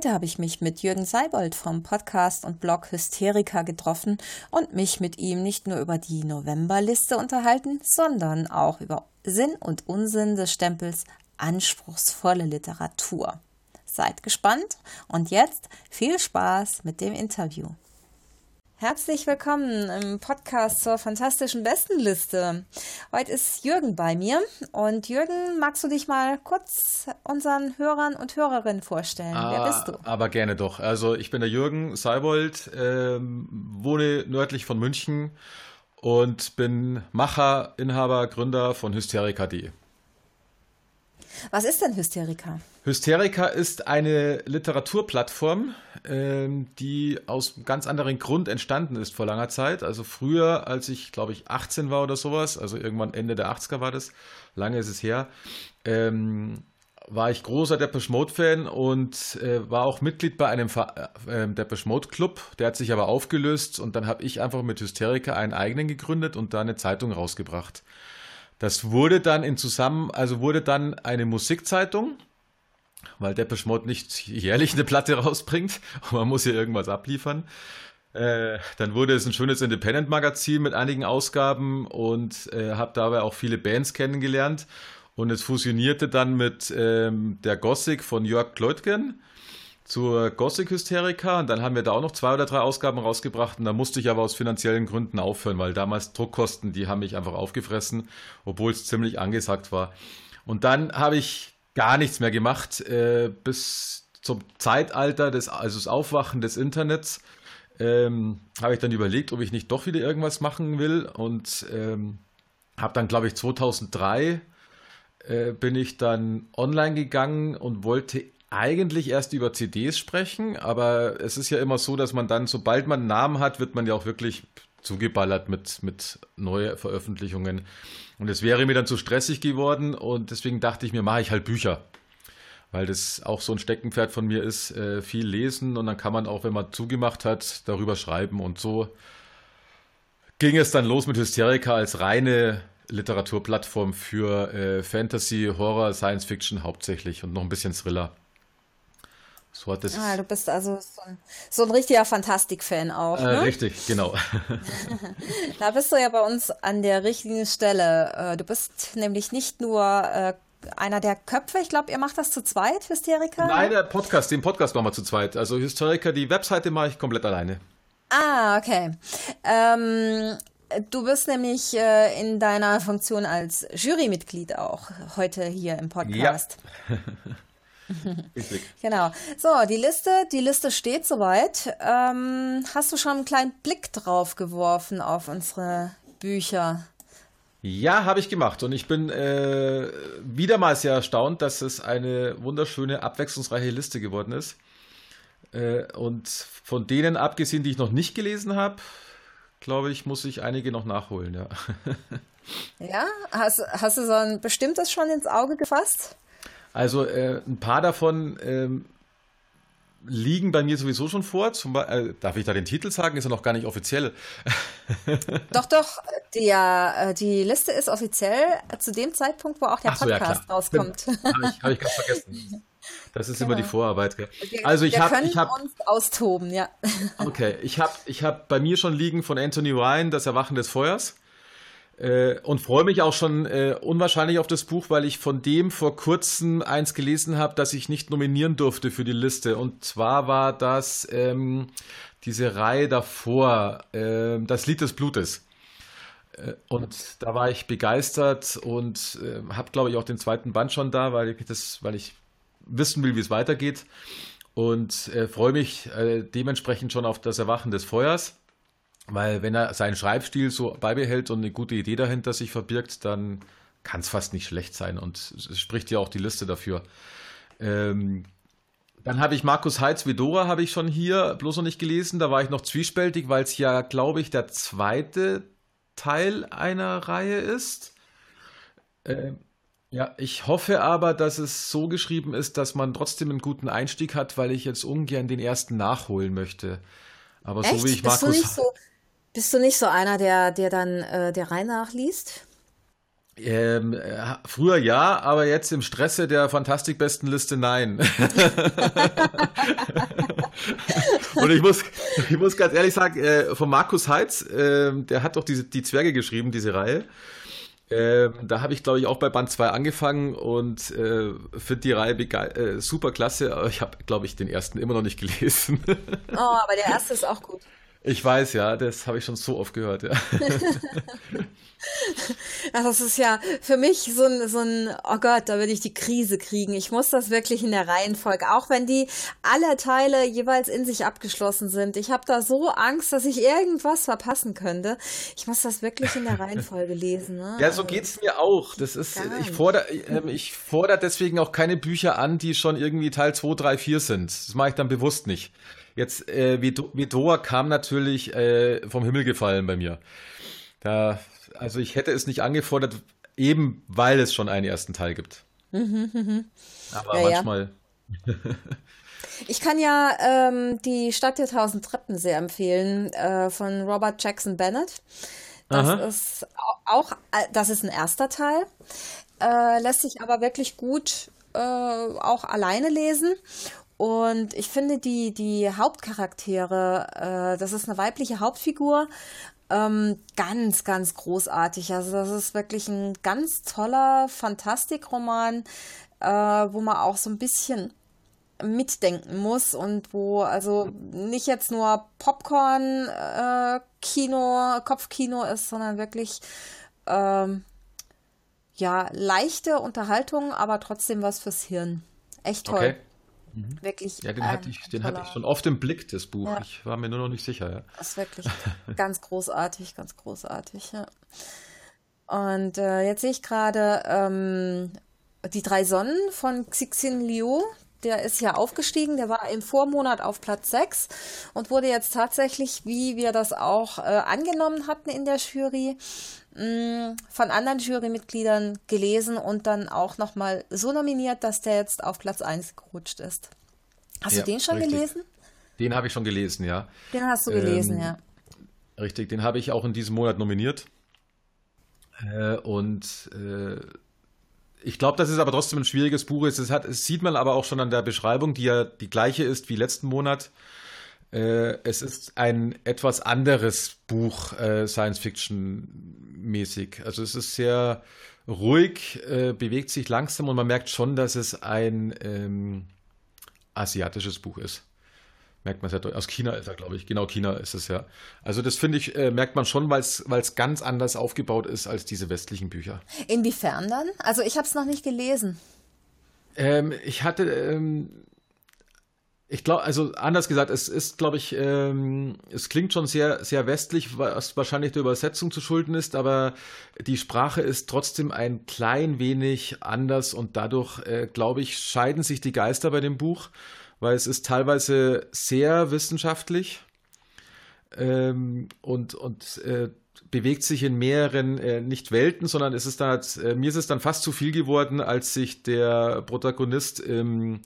Heute habe ich mich mit Jürgen Seibold vom Podcast und Blog Hysterika getroffen und mich mit ihm nicht nur über die Novemberliste unterhalten, sondern auch über Sinn und Unsinn des Stempels anspruchsvolle Literatur. Seid gespannt und jetzt viel Spaß mit dem Interview. Herzlich willkommen im Podcast zur fantastischen Bestenliste. Heute ist Jürgen bei mir und Jürgen, magst du dich mal kurz unseren Hörern und Hörerinnen vorstellen? Ah, Wer bist du? Aber gerne doch. Also ich bin der Jürgen Seibold, ähm, wohne nördlich von München und bin Macher, Inhaber, Gründer von Hysterika.de. Was ist denn Hysterika? Hysterika ist eine Literaturplattform, ähm, die aus einem ganz anderen Grund entstanden ist vor langer Zeit. Also früher, als ich, glaube ich, 18 war oder sowas, also irgendwann Ende der 80er war das, lange ist es her, ähm, war ich großer Depeche Mode Fan und äh, war auch Mitglied bei einem äh, Depeche Mode Club. Der hat sich aber aufgelöst und dann habe ich einfach mit Hysterika einen eigenen gegründet und da eine Zeitung rausgebracht. Das wurde dann in zusammen, also wurde dann eine Musikzeitung, weil Depeche Mode nicht jährlich eine Platte rausbringt man muss ja irgendwas abliefern. Äh, dann wurde es ein schönes Independent-Magazin mit einigen Ausgaben und äh, habe dabei auch viele Bands kennengelernt. Und es fusionierte dann mit ähm, der Gothic von Jörg Kleutgen zur Gothic Hysterika und dann haben wir da auch noch zwei oder drei Ausgaben rausgebracht und da musste ich aber aus finanziellen Gründen aufhören, weil damals Druckkosten, die haben mich einfach aufgefressen, obwohl es ziemlich angesagt war. Und dann habe ich gar nichts mehr gemacht äh, bis zum Zeitalter des, also das Aufwachen des Internets. Ähm, habe ich dann überlegt, ob ich nicht doch wieder irgendwas machen will und ähm, habe dann, glaube ich, 2003 äh, bin ich dann online gegangen und wollte eigentlich erst über CDs sprechen, aber es ist ja immer so, dass man dann, sobald man einen Namen hat, wird man ja auch wirklich zugeballert mit, mit neuen Veröffentlichungen. Und es wäre mir dann zu stressig geworden und deswegen dachte ich mir, mache ich halt Bücher. Weil das auch so ein Steckenpferd von mir ist, äh, viel lesen und dann kann man auch, wenn man zugemacht hat, darüber schreiben. Und so ging es dann los mit Hysterika als reine Literaturplattform für äh, Fantasy, Horror, Science Fiction hauptsächlich und noch ein bisschen Thriller. So hat es. Ah, du bist also so ein, so ein richtiger Fantastik-Fan auch. Äh, ne? Richtig, genau. da bist du ja bei uns an der richtigen Stelle. Äh, du bist nämlich nicht nur äh, einer der Köpfe, ich glaube, ihr macht das zu zweit, Hysterika? Nein, der Podcast, den Podcast machen wir zu zweit. Also Hysterika, die Webseite mache ich komplett alleine. Ah, okay. Ähm, Du bist nämlich äh, in deiner Funktion als Jurymitglied auch heute hier im Podcast. Ja. genau. So, die Liste, die Liste steht soweit. Ähm, hast du schon einen kleinen Blick drauf geworfen auf unsere Bücher? Ja, habe ich gemacht und ich bin äh, wieder mal sehr erstaunt, dass es eine wunderschöne, abwechslungsreiche Liste geworden ist. Äh, und von denen abgesehen, die ich noch nicht gelesen habe, glaube ich, muss ich einige noch nachholen, ja. ja, hast, hast du so ein bestimmtes schon ins Auge gefasst? Also äh, ein paar davon ähm, liegen bei mir sowieso schon vor. Zum, äh, darf ich da den Titel sagen? Ist ja noch gar nicht offiziell. doch, doch. Die, ja, äh, die Liste ist offiziell zu dem Zeitpunkt, wo auch der so, Podcast ja, rauskommt. Habe ich, hab ich ganz vergessen. Das ist genau. immer die genau. Vorarbeit. Gell? Wir, also ich habe, ich habe uns austoben, ja. Okay, ich habe, ich habe bei mir schon liegen von Anthony Ryan das Erwachen des Feuers. Äh, und freue mich auch schon äh, unwahrscheinlich auf das Buch, weil ich von dem vor kurzem eins gelesen habe, das ich nicht nominieren durfte für die Liste. Und zwar war das ähm, diese Reihe davor, äh, das Lied des Blutes. Äh, und da war ich begeistert und äh, habe, glaube ich, auch den zweiten Band schon da, weil ich das, weil ich wissen will, wie es weitergeht. und äh, freue mich dementsprechend schon auf das Erwachen des Feuers. Weil wenn er seinen Schreibstil so beibehält und eine gute Idee dahinter sich verbirgt, dann kann es fast nicht schlecht sein. Und es spricht ja auch die Liste dafür. Ähm, dann habe ich Markus Heitz Vidora habe ich schon hier bloß noch nicht gelesen. Da war ich noch zwiespältig, weil es ja, glaube ich, der zweite Teil einer Reihe ist. Ähm, ja, ich hoffe aber, dass es so geschrieben ist, dass man trotzdem einen guten Einstieg hat, weil ich jetzt ungern den ersten nachholen möchte. Aber Echt? so wie ich Bist du Markus nicht so, bist du nicht so einer, der, der dann äh, der Reihe nachliest? Ähm, äh, früher ja, aber jetzt im Stresse der Fantastikbestenliste nein. Und ich muss, ich muss ganz ehrlich sagen, äh, von Markus Heitz, äh, der hat doch diese, die Zwerge geschrieben, diese Reihe. Ähm, da habe ich, glaube ich, auch bei Band 2 angefangen und äh, finde die Reihe äh, super klasse, aber ich habe, glaube ich, den ersten immer noch nicht gelesen. Oh, aber der erste ist auch gut. Ich weiß, ja, das habe ich schon so oft gehört, ja. Ja, das ist ja für mich so ein, so ein, oh Gott, da würde ich die Krise kriegen. Ich muss das wirklich in der Reihenfolge, auch wenn die alle Teile jeweils in sich abgeschlossen sind. Ich habe da so Angst, dass ich irgendwas verpassen könnte. Ich muss das wirklich in der Reihenfolge lesen. Ne? Ja, so geht's mir auch. Das ist, ich fordere, ähm, ich fordere deswegen auch keine Bücher an, die schon irgendwie Teil 2, 3, 4 sind. Das mache ich dann bewusst nicht. Jetzt, äh, Vidor kam natürlich äh, vom Himmel gefallen bei mir. Da, also ich hätte es nicht angefordert, eben weil es schon einen ersten Teil gibt. Aber Ja, ja. manchmal. Ich kann ja ähm, die Stadt der tausend Treppen sehr empfehlen äh, von Robert Jackson Bennett. Das Aha. ist au- auch, äh, das ist ein erster Teil, äh, lässt sich aber wirklich gut äh, auch alleine lesen. Und ich finde die, die Hauptcharaktere, äh, das ist eine weibliche Hauptfigur, ähm, ganz, ganz großartig. Also das ist wirklich ein ganz toller Fantastikroman, äh, wo man auch so ein bisschen mitdenken muss und wo also nicht jetzt nur Popcorn äh, Kino, Kopfkino ist, sondern wirklich ähm, ja leichte Unterhaltung, aber trotzdem was fürs Hirn. Echt toll. Okay. Wirklich Ja, den hatte ich, den hatte ich schon oft im Blick, das Buch. Ja. Ich war mir nur noch nicht sicher, ja. Das ist wirklich ganz großartig, ganz großartig, ja. Und äh, jetzt sehe ich gerade ähm, die drei Sonnen von Cixin Liu. Der ist ja aufgestiegen, der war im Vormonat auf Platz 6 und wurde jetzt tatsächlich, wie wir das auch äh, angenommen hatten in der Jury, von anderen Jurymitgliedern gelesen und dann auch nochmal so nominiert, dass der jetzt auf Platz 1 gerutscht ist. Hast Ja, du den schon richtig. gelesen? Den habe ich schon gelesen, ja. Den hast du gelesen, Ähm, ja. Richtig, den habe ich auch in diesem Monat nominiert. Äh, und äh, ich glaube, dass es aber trotzdem ein schwieriges Buch ist. Es, hat, es sieht man aber auch schon an der Beschreibung, die ja die gleiche ist wie letzten Monat. Äh, es ist ein etwas anderes Buch, äh, Science-Fiction-mäßig. Also es ist sehr ruhig, äh, bewegt sich langsam und man merkt schon, dass es ein ähm, asiatisches Buch ist. Merkt man sehr deutlich. Aus China ist er, glaube ich. Genau, China ist es ja. Also das finde ich, merkt man schon, weil es ganz anders aufgebaut ist als diese westlichen Bücher. Inwiefern dann? Also ich habe es noch nicht gelesen. Ähm, ich hatte, ähm, ich glaube, also anders gesagt, es ist, glaube ich, ähm, es klingt schon sehr, sehr westlich, was wahrscheinlich der Übersetzung zu schulden ist, aber die Sprache ist trotzdem ein klein wenig anders und dadurch, äh, glaube ich, scheiden sich die Geister bei dem Buch, weil es ist teilweise sehr wissenschaftlich ähm, und, und äh, bewegt sich in mehreren, äh, nicht Welten, sondern es ist dann, äh, mir ist es dann fast zu viel geworden, als sich der Protagonist ähm,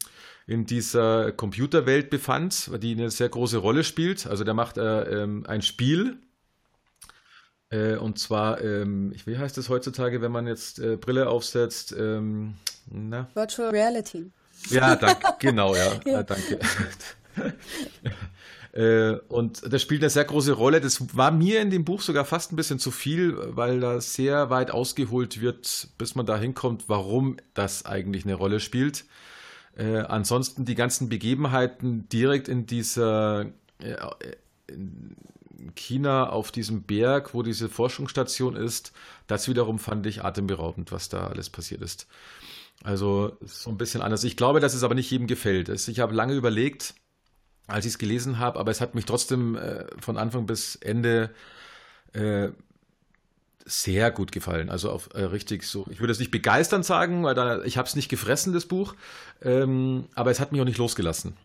in dieser Computerwelt befand, die eine sehr große Rolle spielt. Also der macht äh, ähm, ein Spiel. Äh, und zwar, ähm, wie heißt es heutzutage, wenn man jetzt äh, Brille aufsetzt? Ähm? Virtual Reality. Ja, danke, genau, ja, Ja. Äh, danke. Äh, Und das spielt eine sehr große Rolle. Das war mir in dem Buch sogar fast ein bisschen zu viel, weil da sehr weit ausgeholt wird, bis man da hinkommt, warum das eigentlich eine Rolle spielt. Äh, ansonsten die ganzen Begebenheiten direkt in dieser äh, in China auf diesem Berg, wo diese Forschungsstation ist, das wiederum fand ich atemberaubend, was da alles passiert ist. Also so ein bisschen anders. Ich glaube, dass es aber nicht jedem gefällt. Ich habe lange überlegt, als ich es gelesen habe, aber es hat mich trotzdem äh, von Anfang bis Ende äh, sehr gut gefallen. Also auf äh, richtig so. Ich würde es nicht begeisternd sagen, weil da, ich habe es nicht gefressen, das Buch, ähm, aber es hat mich auch nicht losgelassen.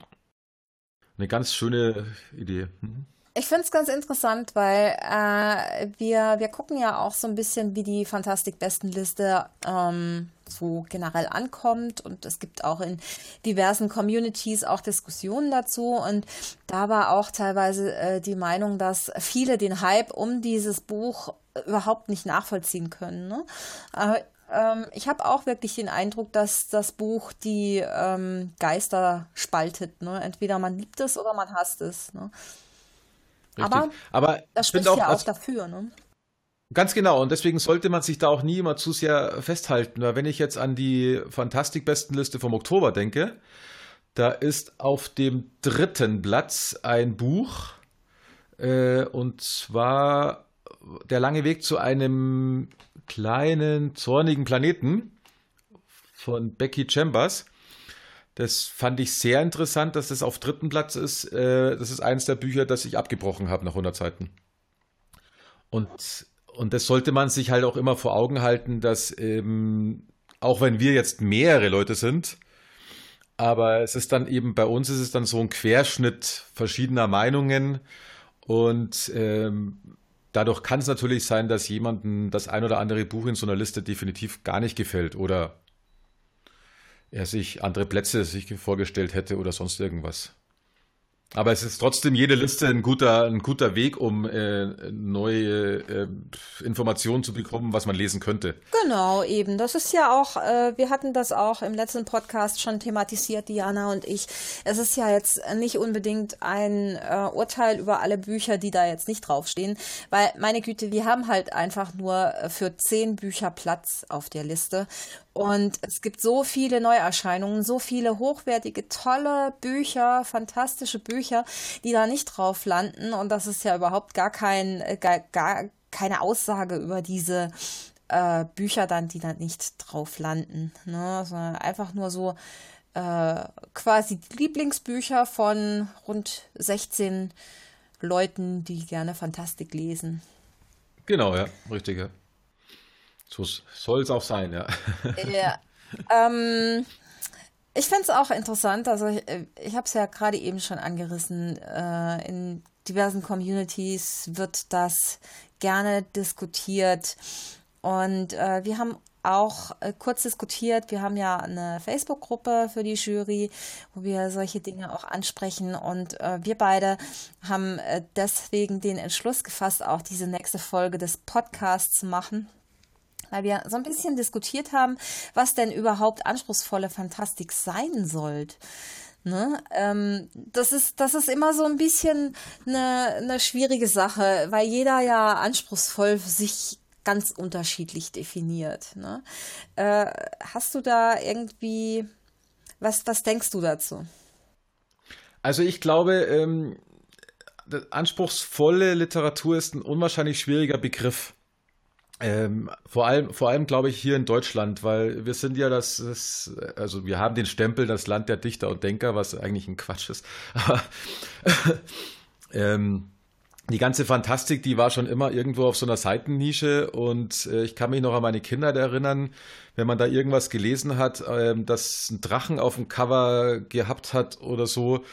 Eine ganz schöne Idee. Mhm. Ich finde es ganz interessant, weil äh, wir, wir gucken ja auch so ein bisschen, wie die Fantastik-Bestenliste ähm, so generell ankommt. Und es gibt auch in diversen Communities auch Diskussionen dazu. Und da war auch teilweise äh, die Meinung, dass viele den Hype um dieses Buch überhaupt nicht nachvollziehen können. Ne? Aber ähm, ich habe auch wirklich den Eindruck, dass das Buch die ähm, Geister spaltet. Ne? Entweder man liebt es oder man hasst es. Ne? Aber, Aber das spricht auch, ja auch dafür, ne? Ganz genau, und deswegen sollte man sich da auch nie immer zu sehr festhalten. Weil wenn ich jetzt an die Fantastik-Bestenliste vom Oktober denke, da ist auf dem dritten Platz ein Buch, äh, und zwar Der lange Weg zu einem kleinen, zornigen Planeten von Becky Chambers. Das fand ich sehr interessant, dass das auf dritten Platz ist. Äh, das ist eines der Bücher, das ich abgebrochen habe nach 100 Seiten. Und, und das sollte man sich halt auch immer vor Augen halten, dass ähm, auch wenn wir jetzt mehrere Leute sind, aber es ist dann eben bei uns ist es dann so ein Querschnitt verschiedener Meinungen und ähm, dadurch kann es natürlich sein, dass jemandem das ein oder andere Buch in so einer Liste definitiv gar nicht gefällt oder er sich andere Plätze sich vorgestellt hätte oder sonst irgendwas. Aber es ist trotzdem jede Liste ein guter, ein guter Weg, um äh, neue äh, Informationen zu bekommen, was man lesen könnte. Genau, eben. Das ist ja auch, äh, wir hatten das auch im letzten Podcast schon thematisiert, Diana und ich. Es ist ja jetzt nicht unbedingt ein äh, Urteil über alle Bücher, die da jetzt nicht draufstehen, weil meine Güte, wir haben halt einfach nur für zehn Bücher Platz auf der Liste. Und es gibt so viele Neuerscheinungen, so viele hochwertige, tolle Bücher, fantastische Bücher die da nicht drauf landen. Und das ist ja überhaupt gar kein, äh, gar, gar keine Aussage über diese äh, Bücher dann, die da nicht drauf landen. Ne? Sondern einfach nur so äh, quasi Lieblingsbücher von rund 16 Leuten, die gerne Fantastik lesen. Genau, ja, richtig, ja. So soll es auch sein, ja. ja. Ähm, ich finde es auch interessant, also ich, ich habe es ja gerade eben schon angerissen, äh, in diversen Communities wird das gerne diskutiert und äh, wir haben auch äh, kurz diskutiert. Wir haben ja eine Facebook-Gruppe für die Jury, wo wir solche Dinge auch ansprechen. Und äh, wir beide haben äh, deswegen den Entschluss gefasst, auch diese nächste Folge des Podcasts zu machen weil wir so ein bisschen diskutiert haben, was denn überhaupt anspruchsvolle Fantastik sein sollte. Ne? Ähm, das, ist, das ist immer so ein bisschen eine, eine schwierige Sache, weil jeder ja anspruchsvoll sich ganz unterschiedlich definiert. Ne? Äh, hast du da irgendwie, was, was denkst du dazu? Also ich glaube, ähm, anspruchsvolle Literatur ist ein unwahrscheinlich schwieriger Begriff. Ähm, vor allem, vor allem glaube ich hier in Deutschland, weil wir sind ja das, das, also wir haben den Stempel das Land der Dichter und Denker, was eigentlich ein Quatsch ist. Ähm, die ganze Fantastik, die war schon immer irgendwo auf so einer Seitennische und äh, ich kann mich noch an meine Kinder erinnern, wenn man da irgendwas gelesen hat, äh, dass ein Drachen auf dem Cover gehabt hat oder so,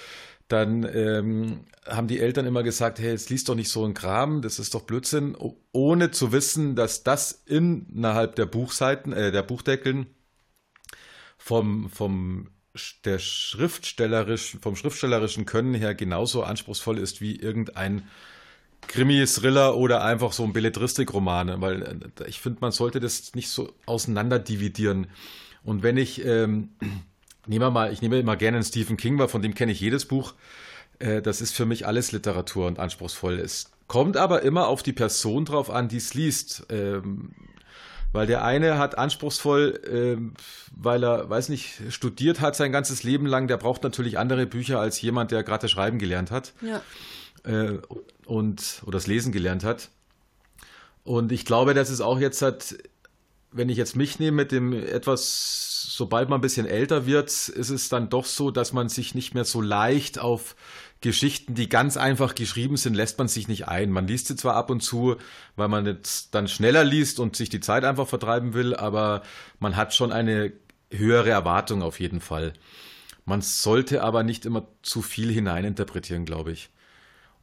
dann ähm, haben die Eltern immer gesagt, hey, jetzt liest doch nicht so ein Kram, das ist doch Blödsinn, ohne zu wissen, dass das innerhalb der Buchseiten, äh, der Buchdeckeln vom, vom der schriftstellerisch, vom schriftstellerischen Können her genauso anspruchsvoll ist wie irgendein Krimi-Thriller oder einfach so ein Belletristik-Roman, weil äh, ich finde, man sollte das nicht so auseinander dividieren. Und wenn ich ähm, nehme mal, ich nehme immer gerne einen Stephen King, weil von dem kenne ich jedes Buch. Äh, das ist für mich alles Literatur und anspruchsvoll. Es kommt aber immer auf die Person drauf an, die es liest. Ähm, weil der eine hat anspruchsvoll, ähm, weil er, weiß nicht, studiert hat sein ganzes Leben lang, der braucht natürlich andere Bücher als jemand, der gerade Schreiben gelernt hat. Ja. Äh, und, oder das Lesen gelernt hat. Und ich glaube, dass es auch jetzt hat, wenn ich jetzt mich nehme mit dem etwas sobald man ein bisschen älter wird, ist es dann doch so, dass man sich nicht mehr so leicht auf Geschichten, die ganz einfach geschrieben sind, lässt man sich nicht ein. Man liest sie zwar ab und zu, weil man jetzt dann schneller liest und sich die Zeit einfach vertreiben will, aber man hat schon eine höhere Erwartung auf jeden Fall. Man sollte aber nicht immer zu viel hineininterpretieren, glaube ich.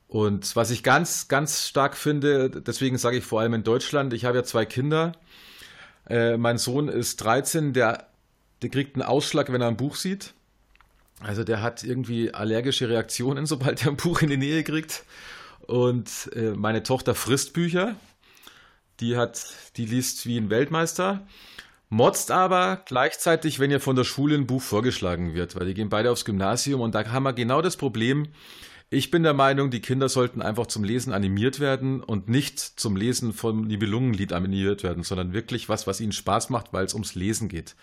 Und was ich ganz, ganz stark finde, deswegen sage ich vor allem in Deutschland, ich habe ja zwei Kinder. Äh, mein Sohn ist 13, der, der kriegt einen Ausschlag, wenn er ein Buch sieht. Also der hat irgendwie allergische Reaktionen, sobald er ein Buch in die Nähe kriegt. Und äh, meine Tochter frisst Bücher. Die hat, die liest wie ein Weltmeister. Motzt aber gleichzeitig, wenn ihr von der Schule ein Buch vorgeschlagen wird, weil die gehen beide aufs Gymnasium und da haben wir genau das Problem, ich bin der Meinung, die Kinder sollten einfach zum Lesen animiert werden und nicht zum Lesen vom Nibelungenlied animiert werden, sondern wirklich was, was ihnen Spaß macht, weil es ums Lesen geht.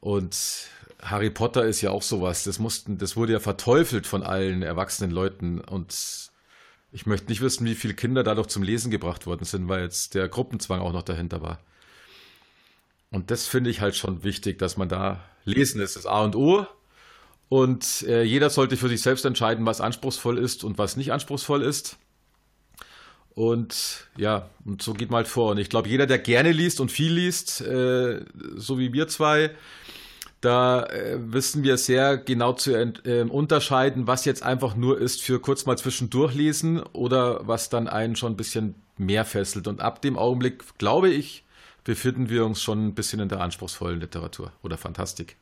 Und Harry Potter ist ja auch sowas. Das mussten, das wurde ja verteufelt von allen erwachsenen Leuten und ich möchte nicht wissen, wie viele Kinder dadurch zum Lesen gebracht worden sind, weil jetzt der Gruppenzwang auch noch dahinter war. Und das finde ich halt schon wichtig, dass man da lesen ist das A und O und äh, jeder sollte für sich selbst entscheiden, was anspruchsvoll ist und was nicht anspruchsvoll ist. Und ja, und so geht man halt vor. Und ich glaube, jeder, der gerne liest und viel liest, äh, so wie wir zwei, da äh, wissen wir sehr genau zu äh, unterscheiden, was jetzt einfach nur ist für kurz mal zwischendurch lesen oder was dann einen schon ein bisschen mehr fesselt. Und ab dem Augenblick, glaube ich, befinden wir uns schon ein bisschen in der anspruchsvollen Literatur oder Fantastik.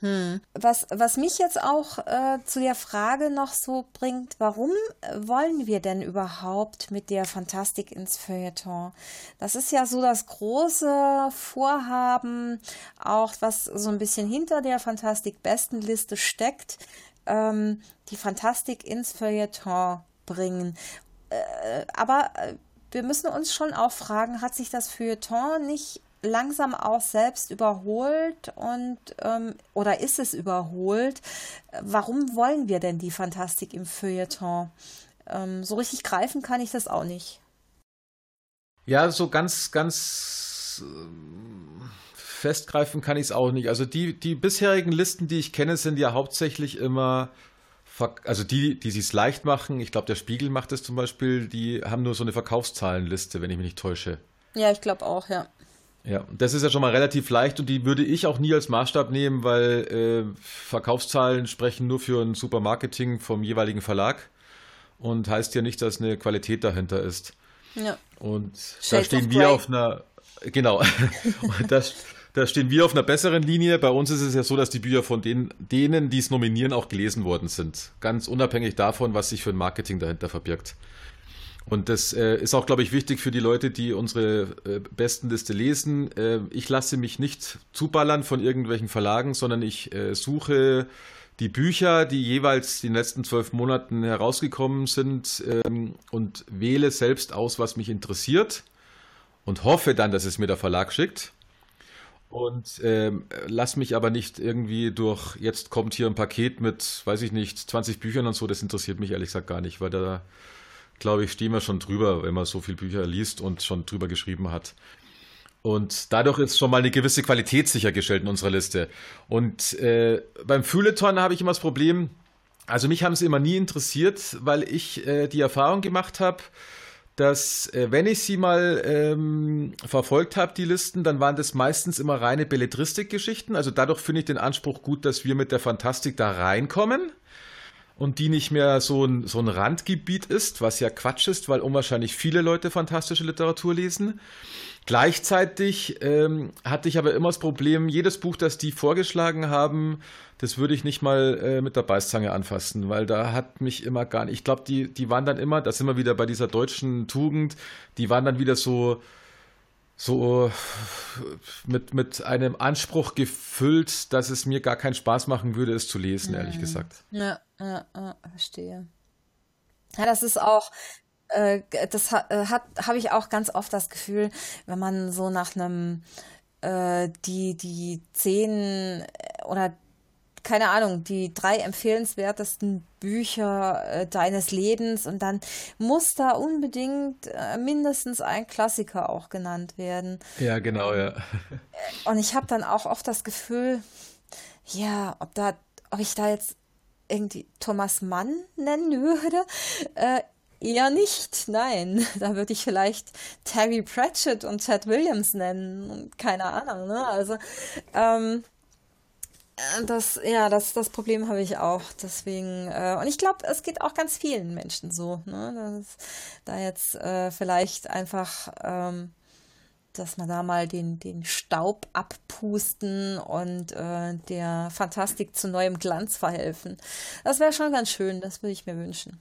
Hm. Was, was mich jetzt auch äh, zu der Frage noch so bringt, warum wollen wir denn überhaupt mit der Fantastik ins Feuilleton? Das ist ja so das große Vorhaben, auch was so ein bisschen hinter der Fantastik-Bestenliste steckt, ähm, die Fantastik ins Feuilleton bringen. Äh, aber äh, wir müssen uns schon auch fragen, hat sich das Feuilleton nicht langsam auch selbst überholt und ähm, oder ist es überholt? Warum wollen wir denn die Fantastik im Feuilleton? Ähm, so richtig greifen kann ich das auch nicht. Ja, so ganz, ganz äh, festgreifen kann ich es auch nicht. Also die, die bisherigen Listen, die ich kenne, sind ja hauptsächlich immer also die, die es leicht machen, ich glaube, der Spiegel macht es zum Beispiel, die haben nur so eine Verkaufszahlenliste, wenn ich mich nicht täusche. Ja, ich glaube auch, ja. Ja, das ist ja schon mal relativ leicht und die würde ich auch nie als Maßstab nehmen, weil äh, Verkaufszahlen sprechen nur für ein Supermarketing vom jeweiligen Verlag und heißt ja nicht, dass eine Qualität dahinter ist. Ja. Und Shades da stehen wir auf einer, genau, das, da stehen wir auf einer besseren Linie. Bei uns ist es ja so, dass die Bücher von denen, denen die es nominieren, auch gelesen worden sind. Ganz unabhängig davon, was sich für ein Marketing dahinter verbirgt. Und das äh, ist auch, glaube ich, wichtig für die Leute, die unsere äh, Bestenliste lesen. Äh, ich lasse mich nicht zuballern von irgendwelchen Verlagen, sondern ich äh, suche die Bücher, die jeweils in den letzten zwölf Monaten herausgekommen sind ähm, und wähle selbst aus, was mich interessiert und hoffe dann, dass es mir der Verlag schickt. Und ähm, lass mich aber nicht irgendwie durch, jetzt kommt hier ein Paket mit, weiß ich nicht, 20 Büchern und so, das interessiert mich ehrlich gesagt gar nicht, weil da glaube ich, stehen wir schon drüber, wenn man so viele Bücher liest und schon drüber geschrieben hat. Und dadurch ist schon mal eine gewisse Qualität sichergestellt in unserer Liste. Und äh, beim Feuilleton habe ich immer das Problem, also mich haben sie immer nie interessiert, weil ich äh, die Erfahrung gemacht habe, dass äh, wenn ich sie mal ähm, verfolgt habe, die Listen, dann waren das meistens immer reine Belletristik-Geschichten. Also dadurch finde ich den Anspruch gut, dass wir mit der Fantastik da reinkommen und die nicht mehr so ein, so ein Randgebiet ist, was ja Quatsch ist, weil unwahrscheinlich viele Leute fantastische Literatur lesen. Gleichzeitig ähm, hatte ich aber immer das Problem, jedes Buch, das die vorgeschlagen haben, das würde ich nicht mal äh, mit der Beißzange anfassen, weil da hat mich immer gar nicht. Ich glaube, die, die waren dann immer, das sind wir wieder bei dieser deutschen Tugend, die waren dann wieder so, so mit, mit einem Anspruch gefüllt, dass es mir gar keinen Spaß machen würde, es zu lesen, ehrlich mhm. gesagt. Ja, ja, ja, verstehe. Ja, das ist auch, äh, das hat, äh, hat habe ich auch ganz oft das Gefühl, wenn man so nach einem äh, die die zehn oder keine Ahnung, die drei empfehlenswertesten Bücher äh, deines Lebens und dann muss da unbedingt äh, mindestens ein Klassiker auch genannt werden. Ja, genau, ja. Und ich habe dann auch oft das Gefühl, ja, ob da, ob ich da jetzt irgendwie Thomas Mann nennen würde, äh, eher nicht. Nein, da würde ich vielleicht Terry Pratchett und Ted Williams nennen. Keine Ahnung, ne? Also, ähm, das, ja, das, das Problem habe ich auch. Deswegen, äh, und ich glaube, es geht auch ganz vielen Menschen so, ne? Dass, da jetzt äh, vielleicht einfach, ähm, dass man da mal den, den Staub abpusten und äh, der Fantastik zu neuem Glanz verhelfen. Das wäre schon ganz schön, das würde ich mir wünschen.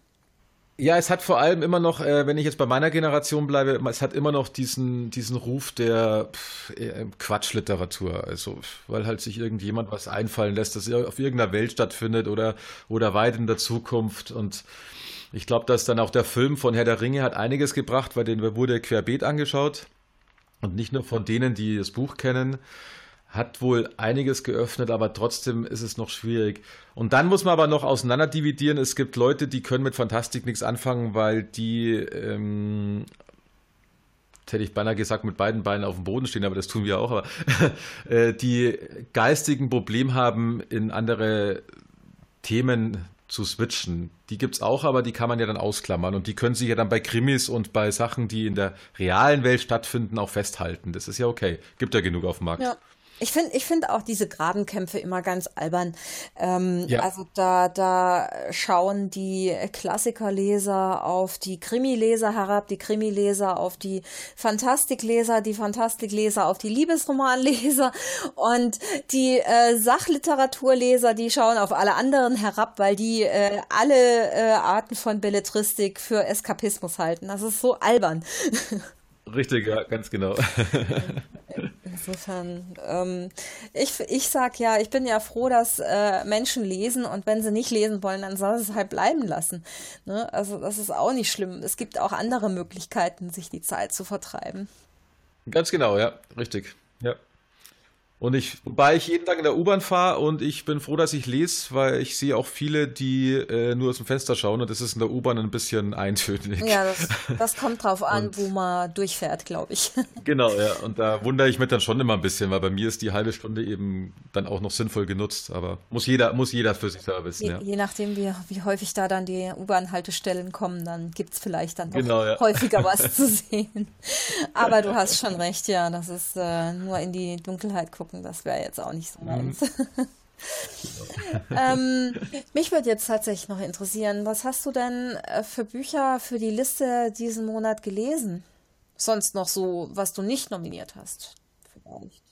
Ja, es hat vor allem immer noch, äh, wenn ich jetzt bei meiner Generation bleibe, es hat immer noch diesen, diesen Ruf der pff, äh, Quatschliteratur. Also, weil halt sich irgendjemand was einfallen lässt, das auf irgendeiner Welt stattfindet oder, oder weit in der Zukunft. Und ich glaube, dass dann auch der Film von Herr der Ringe hat einiges gebracht, weil den wurde querbeet angeschaut. Und nicht nur von denen, die das Buch kennen hat wohl einiges geöffnet, aber trotzdem ist es noch schwierig. Und dann muss man aber noch auseinanderdividieren. Es gibt Leute, die können mit Fantastik nichts anfangen, weil die, ähm, hätte ich beinahe gesagt, mit beiden Beinen auf dem Boden stehen, aber das tun wir auch, aber äh, die geistigen Problem haben, in andere Themen zu switchen. Die gibt es auch, aber die kann man ja dann ausklammern und die können sich ja dann bei Krimis und bei Sachen, die in der realen Welt stattfinden, auch festhalten. Das ist ja okay. Gibt ja genug auf dem Markt. Ja. Ich finde ich finde auch diese Grabenkämpfe immer ganz albern. Ähm, ja. Also da, da schauen die Klassikerleser auf die Krimileser herab, die Krimileser auf die Fantastikleser, die Fantastikleser auf die Liebesromanleser und die äh, Sachliteraturleser, die schauen auf alle anderen herab, weil die äh, alle äh, Arten von Belletristik für Eskapismus halten. Das ist so albern. Richtig, ja, ganz genau. Insofern, ähm, ich, ich sag ja, ich bin ja froh, dass äh, Menschen lesen und wenn sie nicht lesen wollen, dann soll sie es halt bleiben lassen. Ne? Also das ist auch nicht schlimm. Es gibt auch andere Möglichkeiten, sich die Zeit zu vertreiben. Ganz genau, ja, richtig. Ja. Und ich, wobei ich jeden Tag in der U-Bahn fahre und ich bin froh, dass ich lese, weil ich sehe auch viele, die äh, nur aus dem Fenster schauen und das ist in der U-Bahn ein bisschen eintönig. Ja, das, das kommt drauf an, und, wo man durchfährt, glaube ich. Genau, ja. Und da wundere ich mich dann schon immer ein bisschen, weil bei mir ist die halbe Stunde eben dann auch noch sinnvoll genutzt. Aber muss jeder, muss jeder für sich selber wissen, je, ja. Je nachdem, wie, wie häufig da dann die U-Bahn-Haltestellen kommen, dann gibt es vielleicht dann genau, ja. häufiger was zu sehen. Aber du hast schon recht, ja. Das ist äh, nur in die Dunkelheit gucken gucken, das wäre jetzt auch nicht so meins. Mhm. ähm, mich würde jetzt tatsächlich noch interessieren, was hast du denn äh, für Bücher für die Liste diesen Monat gelesen? Sonst noch so, was du nicht nominiert hast? Vielleicht.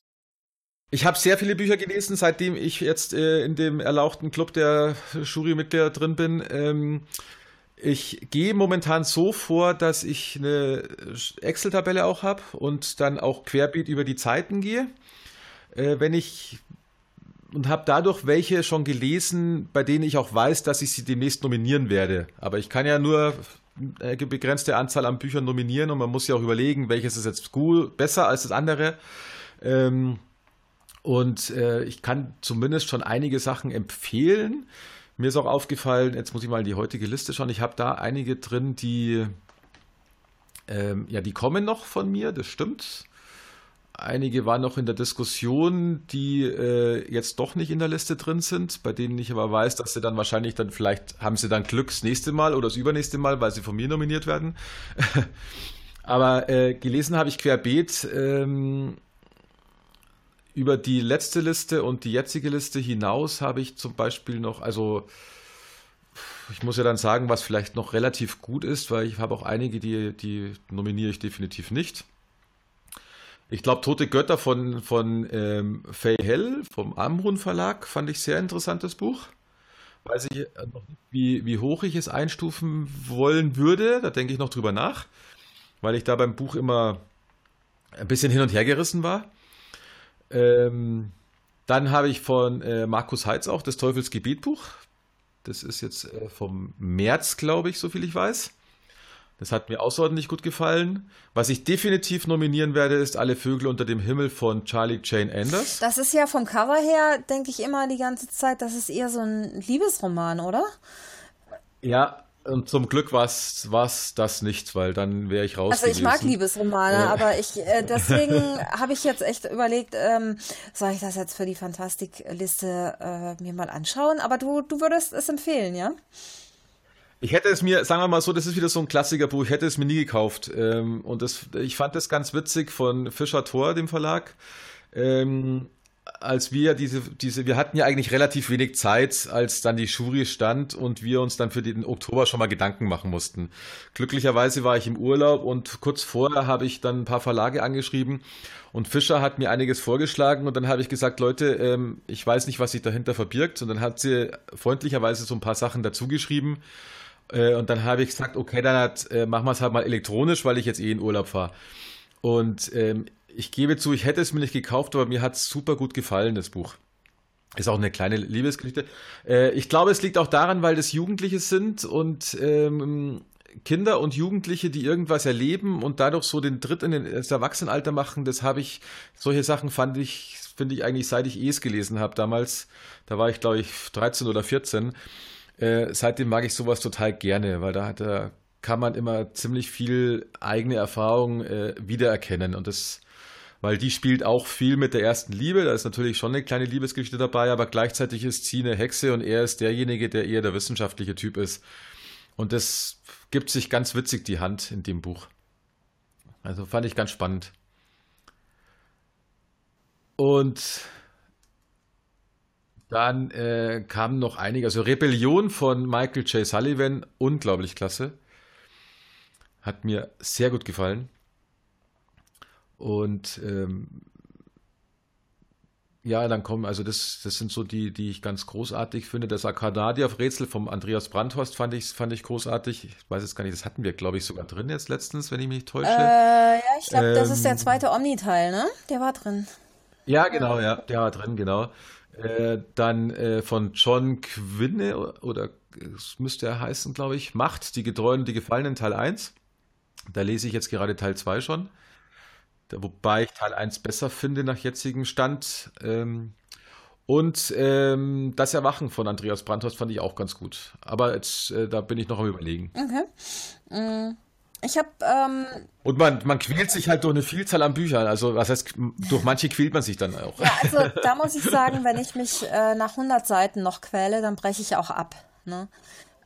Ich habe sehr viele Bücher gelesen, seitdem ich jetzt äh, in dem erlauchten Club der Jurymitglieder drin bin. Ähm, ich gehe momentan so vor, dass ich eine Excel-Tabelle auch habe und dann auch querbeet über die Zeiten gehe äh, wenn ich und habe dadurch welche schon gelesen, bei denen ich auch weiß, dass ich sie demnächst nominieren werde. Aber ich kann ja nur eine begrenzte Anzahl an Büchern nominieren und man muss ja auch überlegen, welches ist jetzt gut, besser als das andere. Ähm, und äh, ich kann zumindest schon einige Sachen empfehlen. Mir ist auch aufgefallen, jetzt muss ich mal in die heutige Liste schauen, ich habe da einige drin, die, ähm, ja, die kommen noch von mir, das stimmt. Einige waren noch in der Diskussion, die äh, jetzt doch nicht in der Liste drin sind, bei denen ich aber weiß, dass sie dann wahrscheinlich dann vielleicht haben sie dann Glück das nächste Mal oder das übernächste Mal, weil sie von mir nominiert werden. aber äh, gelesen habe ich querbeet ähm, über die letzte Liste und die jetzige Liste hinaus habe ich zum Beispiel noch, also ich muss ja dann sagen, was vielleicht noch relativ gut ist, weil ich habe auch einige, die, die nominiere ich definitiv nicht. Ich glaube, Tote Götter von, von ähm, Fay Hell vom Amrun Verlag fand ich sehr interessantes Buch. Weiß ich noch nicht, wie, wie hoch ich es einstufen wollen würde. Da denke ich noch drüber nach, weil ich da beim Buch immer ein bisschen hin und her gerissen war. Ähm, dann habe ich von äh, Markus Heitz auch das Teufels. Das ist jetzt äh, vom März, glaube ich, so viel ich weiß. Das hat mir außerordentlich gut gefallen. Was ich definitiv nominieren werde, ist Alle Vögel unter dem Himmel von Charlie Jane Anders. Das ist ja vom Cover her, denke ich immer die ganze Zeit, das ist eher so ein Liebesroman, oder? Ja, und zum Glück war es das nicht, weil dann wäre ich raus. Also ich gewesen. mag Liebesromane, äh. aber ich äh, deswegen habe ich jetzt echt überlegt, ähm, soll ich das jetzt für die Fantastikliste äh, mir mal anschauen? Aber du, du würdest es empfehlen, ja? Ich hätte es mir, sagen wir mal so, das ist wieder so ein Klassikerbuch, ich hätte es mir nie gekauft. Ähm, und das, ich fand das ganz witzig von Fischer Thor, dem Verlag. Ähm, als wir diese, diese, wir hatten ja eigentlich relativ wenig Zeit, als dann die Jury stand und wir uns dann für den Oktober schon mal Gedanken machen mussten. Glücklicherweise war ich im Urlaub und kurz vorher habe ich dann ein paar Verlage angeschrieben und Fischer hat mir einiges vorgeschlagen und dann habe ich gesagt, Leute, ähm, ich weiß nicht, was sich dahinter verbirgt und dann hat sie freundlicherweise so ein paar Sachen dazugeschrieben äh, und dann habe ich gesagt, okay, dann hat, äh, machen wir es halt mal elektronisch, weil ich jetzt eh in Urlaub fahre. Und ähm, ich gebe zu, ich hätte es mir nicht gekauft, aber mir hat es super gut gefallen, das Buch. Ist auch eine kleine Liebesgeschichte. Äh, ich glaube, es liegt auch daran, weil das Jugendliche sind und ähm, Kinder und Jugendliche, die irgendwas erleben und dadurch so den Tritt in das Erwachsenenalter machen, das habe ich, solche Sachen fand ich, finde ich eigentlich, seit ich es gelesen habe damals, da war ich glaube ich 13 oder 14, äh, seitdem mag ich sowas total gerne, weil da hat er, kann man immer ziemlich viel eigene Erfahrung äh, wiedererkennen und das weil die spielt auch viel mit der ersten Liebe. Da ist natürlich schon eine kleine Liebesgeschichte dabei, aber gleichzeitig ist sie eine Hexe und er ist derjenige, der eher der wissenschaftliche Typ ist. Und das gibt sich ganz witzig die Hand in dem Buch. Also fand ich ganz spannend. Und dann äh, kamen noch einige, also Rebellion von Michael J. Sullivan, unglaublich klasse. Hat mir sehr gut gefallen. Und ähm, ja, dann kommen, also das, das sind so die, die ich ganz großartig finde. Das Arkadia-Rätsel vom Andreas Brandhorst fand ich, fand ich großartig. Ich weiß jetzt gar nicht, das hatten wir, glaube ich, sogar drin jetzt letztens, wenn ich mich nicht täusche. Äh, ja, ich glaube, ähm, das ist der ähm, zweite Omni-Teil, ne? Der war drin. Ja, genau, ja, der war drin, genau. Äh, dann äh, von John Quinne, oder es müsste er heißen, glaube ich, Macht, die Getreuen und die Gefallenen, Teil 1. Da lese ich jetzt gerade Teil 2 schon. Wobei ich Teil 1 besser finde nach jetzigem Stand. Ähm, und ähm, das Erwachen von Andreas Brandhorst fand ich auch ganz gut. Aber jetzt, äh, da bin ich noch am Überlegen. Okay. Mm. Ich habe. Ähm und man, man quält sich halt durch eine Vielzahl an Büchern. Also, was heißt, durch manche quält man sich dann auch. Ja, also da muss ich sagen, wenn ich mich äh, nach 100 Seiten noch quäle, dann breche ich auch ab. Ne?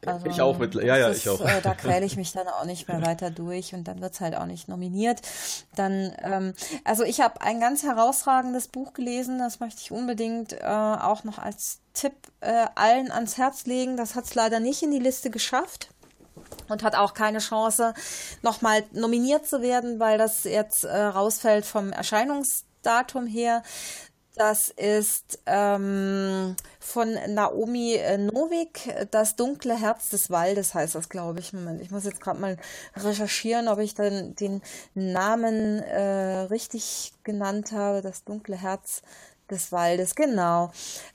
Also, ich auch mit, ja, ja, ist, ich auch. Äh, da quäle ich mich dann auch nicht mehr weiter durch und dann wird es halt auch nicht nominiert. Dann, ähm, also ich habe ein ganz herausragendes Buch gelesen, das möchte ich unbedingt äh, auch noch als Tipp äh, allen ans Herz legen. Das hat es leider nicht in die Liste geschafft und hat auch keine Chance, nochmal nominiert zu werden, weil das jetzt äh, rausfällt vom Erscheinungsdatum her. Das ist ähm, von Naomi äh, Novik, Das dunkle Herz des Waldes heißt das, glaube ich. Moment, ich muss jetzt gerade mal recherchieren, ob ich dann den Namen äh, richtig genannt habe. Das dunkle Herz des Waldes, genau.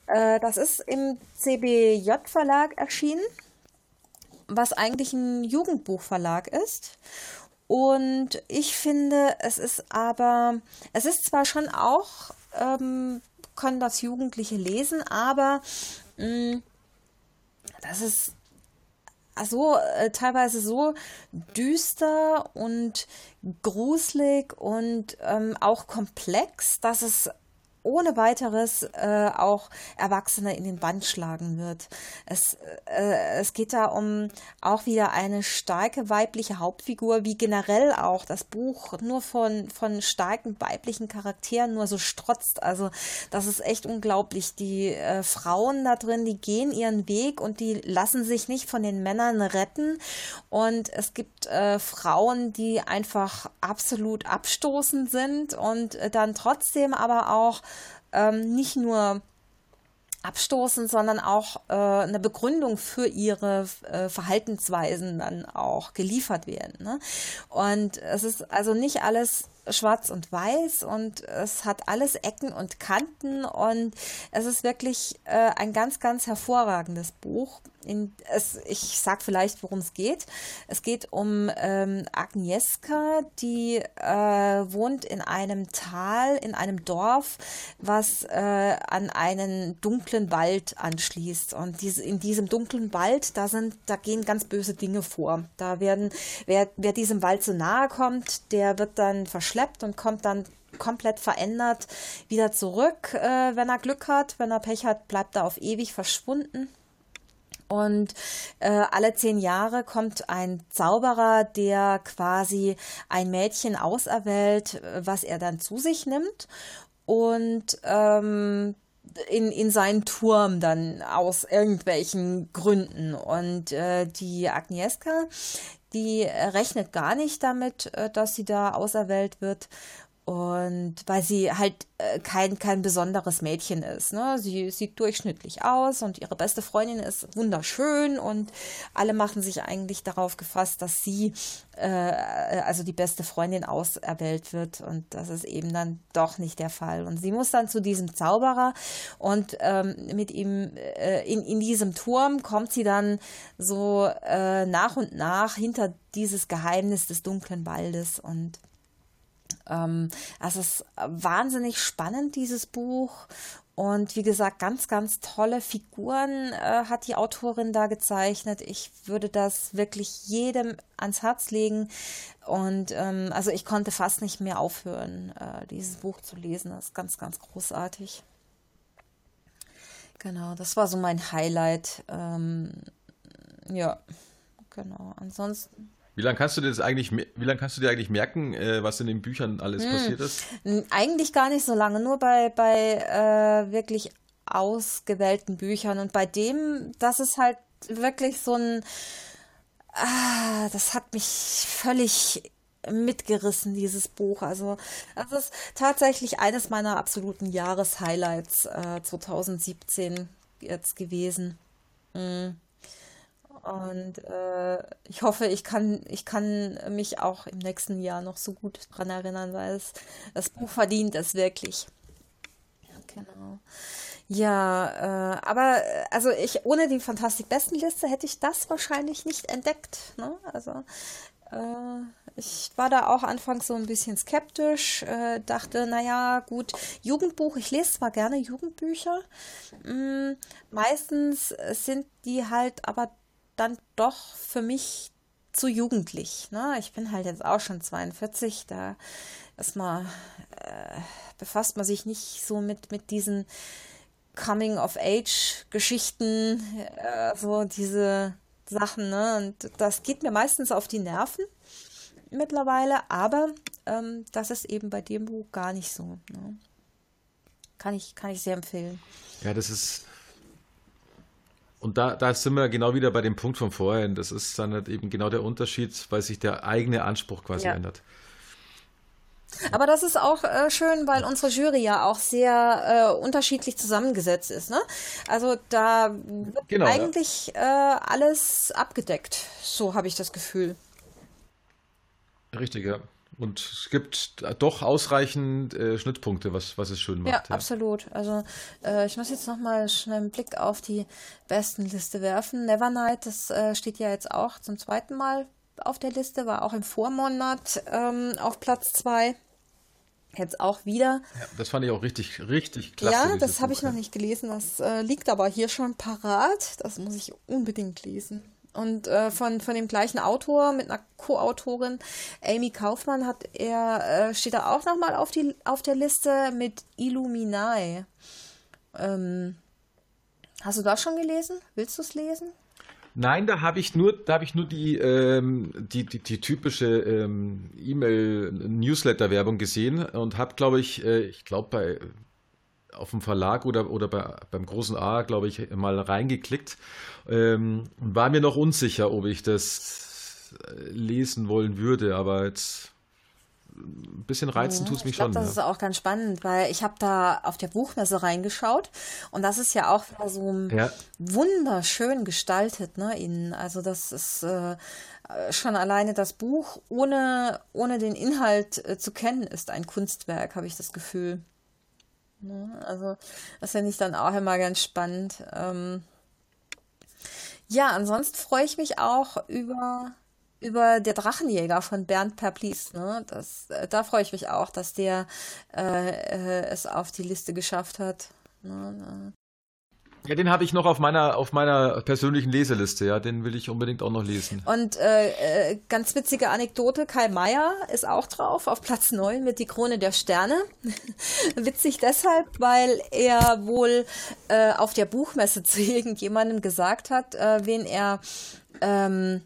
Äh, das ist im CBJ-Verlag erschienen, was eigentlich ein Jugendbuchverlag ist. Und ich finde, es ist aber, es ist zwar schon auch ähm, können das Jugendliche lesen, aber mh, mm, das ist also äh, teilweise so düster und gruselig und ähm, auch komplex, dass es ohne weiteres äh, auch Erwachsene in den Band schlagen wird. Es, äh, es geht da um auch wieder eine starke weibliche Hauptfigur, wie generell auch das Buch nur von, von starken weiblichen Charakteren nur so strotzt. Also das ist echt unglaublich. Die äh, Frauen da drin, die gehen ihren Weg und die lassen sich nicht von den Männern retten. Und es gibt äh, Frauen, die einfach absolut abstoßend sind und äh, dann trotzdem aber auch ähm, nicht nur abstoßen, sondern auch äh, eine Begründung für ihre äh, Verhaltensweisen dann auch geliefert werden. Ne? Und es ist also nicht alles schwarz und weiß und es hat alles Ecken und Kanten und es ist wirklich äh, ein ganz, ganz hervorragendes Buch. In, es, ich sag vielleicht, worum es geht. Es geht um ähm, Agnieszka, die äh, wohnt in einem Tal, in einem Dorf, was äh, an einen dunklen Wald anschließt. Und diese, in diesem dunklen Wald, da sind, da gehen ganz böse Dinge vor. Da werden, wer, wer diesem Wald so nahe kommt, der wird dann verschleppt und kommt dann komplett verändert wieder zurück, äh, wenn er Glück hat. Wenn er Pech hat, bleibt er auf ewig verschwunden. Und äh, alle zehn Jahre kommt ein Zauberer, der quasi ein Mädchen auserwählt, was er dann zu sich nimmt und ähm, in, in seinen Turm dann aus irgendwelchen Gründen. Und äh, die Agnieszka, die rechnet gar nicht damit, äh, dass sie da auserwählt wird und weil sie halt äh, kein, kein besonderes Mädchen ist. Ne? Sie sieht durchschnittlich aus und ihre beste Freundin ist wunderschön und alle machen sich eigentlich darauf gefasst, dass sie, äh, also die beste Freundin auserwählt wird. Und das ist eben dann doch nicht der Fall. Und sie muss dann zu diesem Zauberer und ähm, mit ihm äh, in, in diesem Turm kommt sie dann so äh, nach und nach hinter dieses Geheimnis des dunklen Waldes und ähm, es ist wahnsinnig spannend, dieses Buch. Und wie gesagt, ganz, ganz tolle Figuren äh, hat die Autorin da gezeichnet. Ich würde das wirklich jedem ans Herz legen. Und ähm, also ich konnte fast nicht mehr aufhören, äh, dieses Buch zu lesen. Das ist ganz, ganz großartig. Genau, das war so mein Highlight. Ähm, ja, genau. Ansonsten wie lange kannst du dir das eigentlich, wie lange kannst du dir eigentlich merken, äh, was in den Büchern alles hm. passiert ist? Eigentlich gar nicht so lange, nur bei, bei äh, wirklich ausgewählten Büchern. Und bei dem, das ist halt wirklich so ein, ah, das hat mich völlig mitgerissen, dieses Buch. Also, das ist tatsächlich eines meiner absoluten Jahreshighlights äh, 2017 jetzt gewesen. Mhm. Und äh, ich hoffe, ich kann, ich kann mich auch im nächsten Jahr noch so gut dran erinnern, weil es, das Buch verdient es wirklich. Genau. Ja, äh, aber also ich ohne die Fantastik-Bestenliste hätte ich das wahrscheinlich nicht entdeckt. Ne? Also äh, ich war da auch anfangs so ein bisschen skeptisch, äh, dachte, naja, gut, Jugendbuch, ich lese zwar gerne Jugendbücher, mh, mm, meistens sind die halt aber dann doch für mich zu jugendlich. Ne? Ich bin halt jetzt auch schon 42, da erstmal äh, befasst man sich nicht so mit, mit diesen Coming-of-Age-Geschichten, äh, so diese Sachen. Ne? Und das geht mir meistens auf die Nerven mittlerweile, aber ähm, das ist eben bei dem Buch gar nicht so. Ne? Kann ich, kann ich sehr empfehlen. Ja, das ist und da, da sind wir genau wieder bei dem Punkt von vorhin. Das ist dann halt eben genau der Unterschied, weil sich der eigene Anspruch quasi ja. ändert. Aber das ist auch äh, schön, weil unsere Jury ja auch sehr äh, unterschiedlich zusammengesetzt ist. Ne? Also da wird genau, eigentlich ja. äh, alles abgedeckt. So habe ich das Gefühl. Richtig, ja. Und es gibt doch ausreichend äh, Schnittpunkte, was, was es schön macht. Ja, ja. absolut. Also äh, ich muss jetzt nochmal schnell einen Blick auf die besten Liste werfen. Nevernight, das äh, steht ja jetzt auch zum zweiten Mal auf der Liste, war auch im Vormonat ähm, auf Platz zwei. Jetzt auch wieder. Ja, das fand ich auch richtig, richtig klasse. Ja, das habe ich noch nicht gelesen. Das äh, liegt aber hier schon parat. Das muss ich unbedingt lesen. Und äh, von, von dem gleichen Autor mit einer Co-Autorin, Amy Kaufmann, hat er, äh, steht da auch nochmal auf, auf der Liste mit Illuminae. Ähm, hast du das schon gelesen? Willst du es lesen? Nein, da habe ich nur, da habe ich nur die, ähm, die, die, die, typische ähm, E-Mail-Newsletter-Werbung gesehen und habe, glaube ich, äh, ich glaube bei auf dem Verlag oder, oder bei, beim großen A, glaube ich, mal reingeklickt ähm, und war mir noch unsicher, ob ich das äh, lesen wollen würde, aber jetzt ein bisschen reizen tut es mich ich glaub, schon. Das ja. ist auch ganz spannend, weil ich habe da auf der Buchmesse reingeschaut und das ist ja auch so ja. wunderschön gestaltet, ne, innen. Also das ist äh, schon alleine das Buch ohne, ohne den Inhalt äh, zu kennen, ist ein Kunstwerk, habe ich das Gefühl. Ne? Also das finde ich dann auch immer ganz spannend. Ähm, ja, ansonsten freue ich mich auch über über der Drachenjäger von Bernd Perplis. Ne? Das, äh, da freue ich mich auch, dass der äh, äh, es auf die Liste geschafft hat. Ne? Ja, den habe ich noch auf meiner auf meiner persönlichen Leseliste. Ja, den will ich unbedingt auch noch lesen. Und äh, äh ganz witzige Anekdote: Karl Mayer ist auch drauf auf Platz 9 mit die Krone der Sterne. Witzig deshalb, weil er wohl äh, auf der Buchmesse zu irgendjemandem gesagt hat, äh, wen er ähm,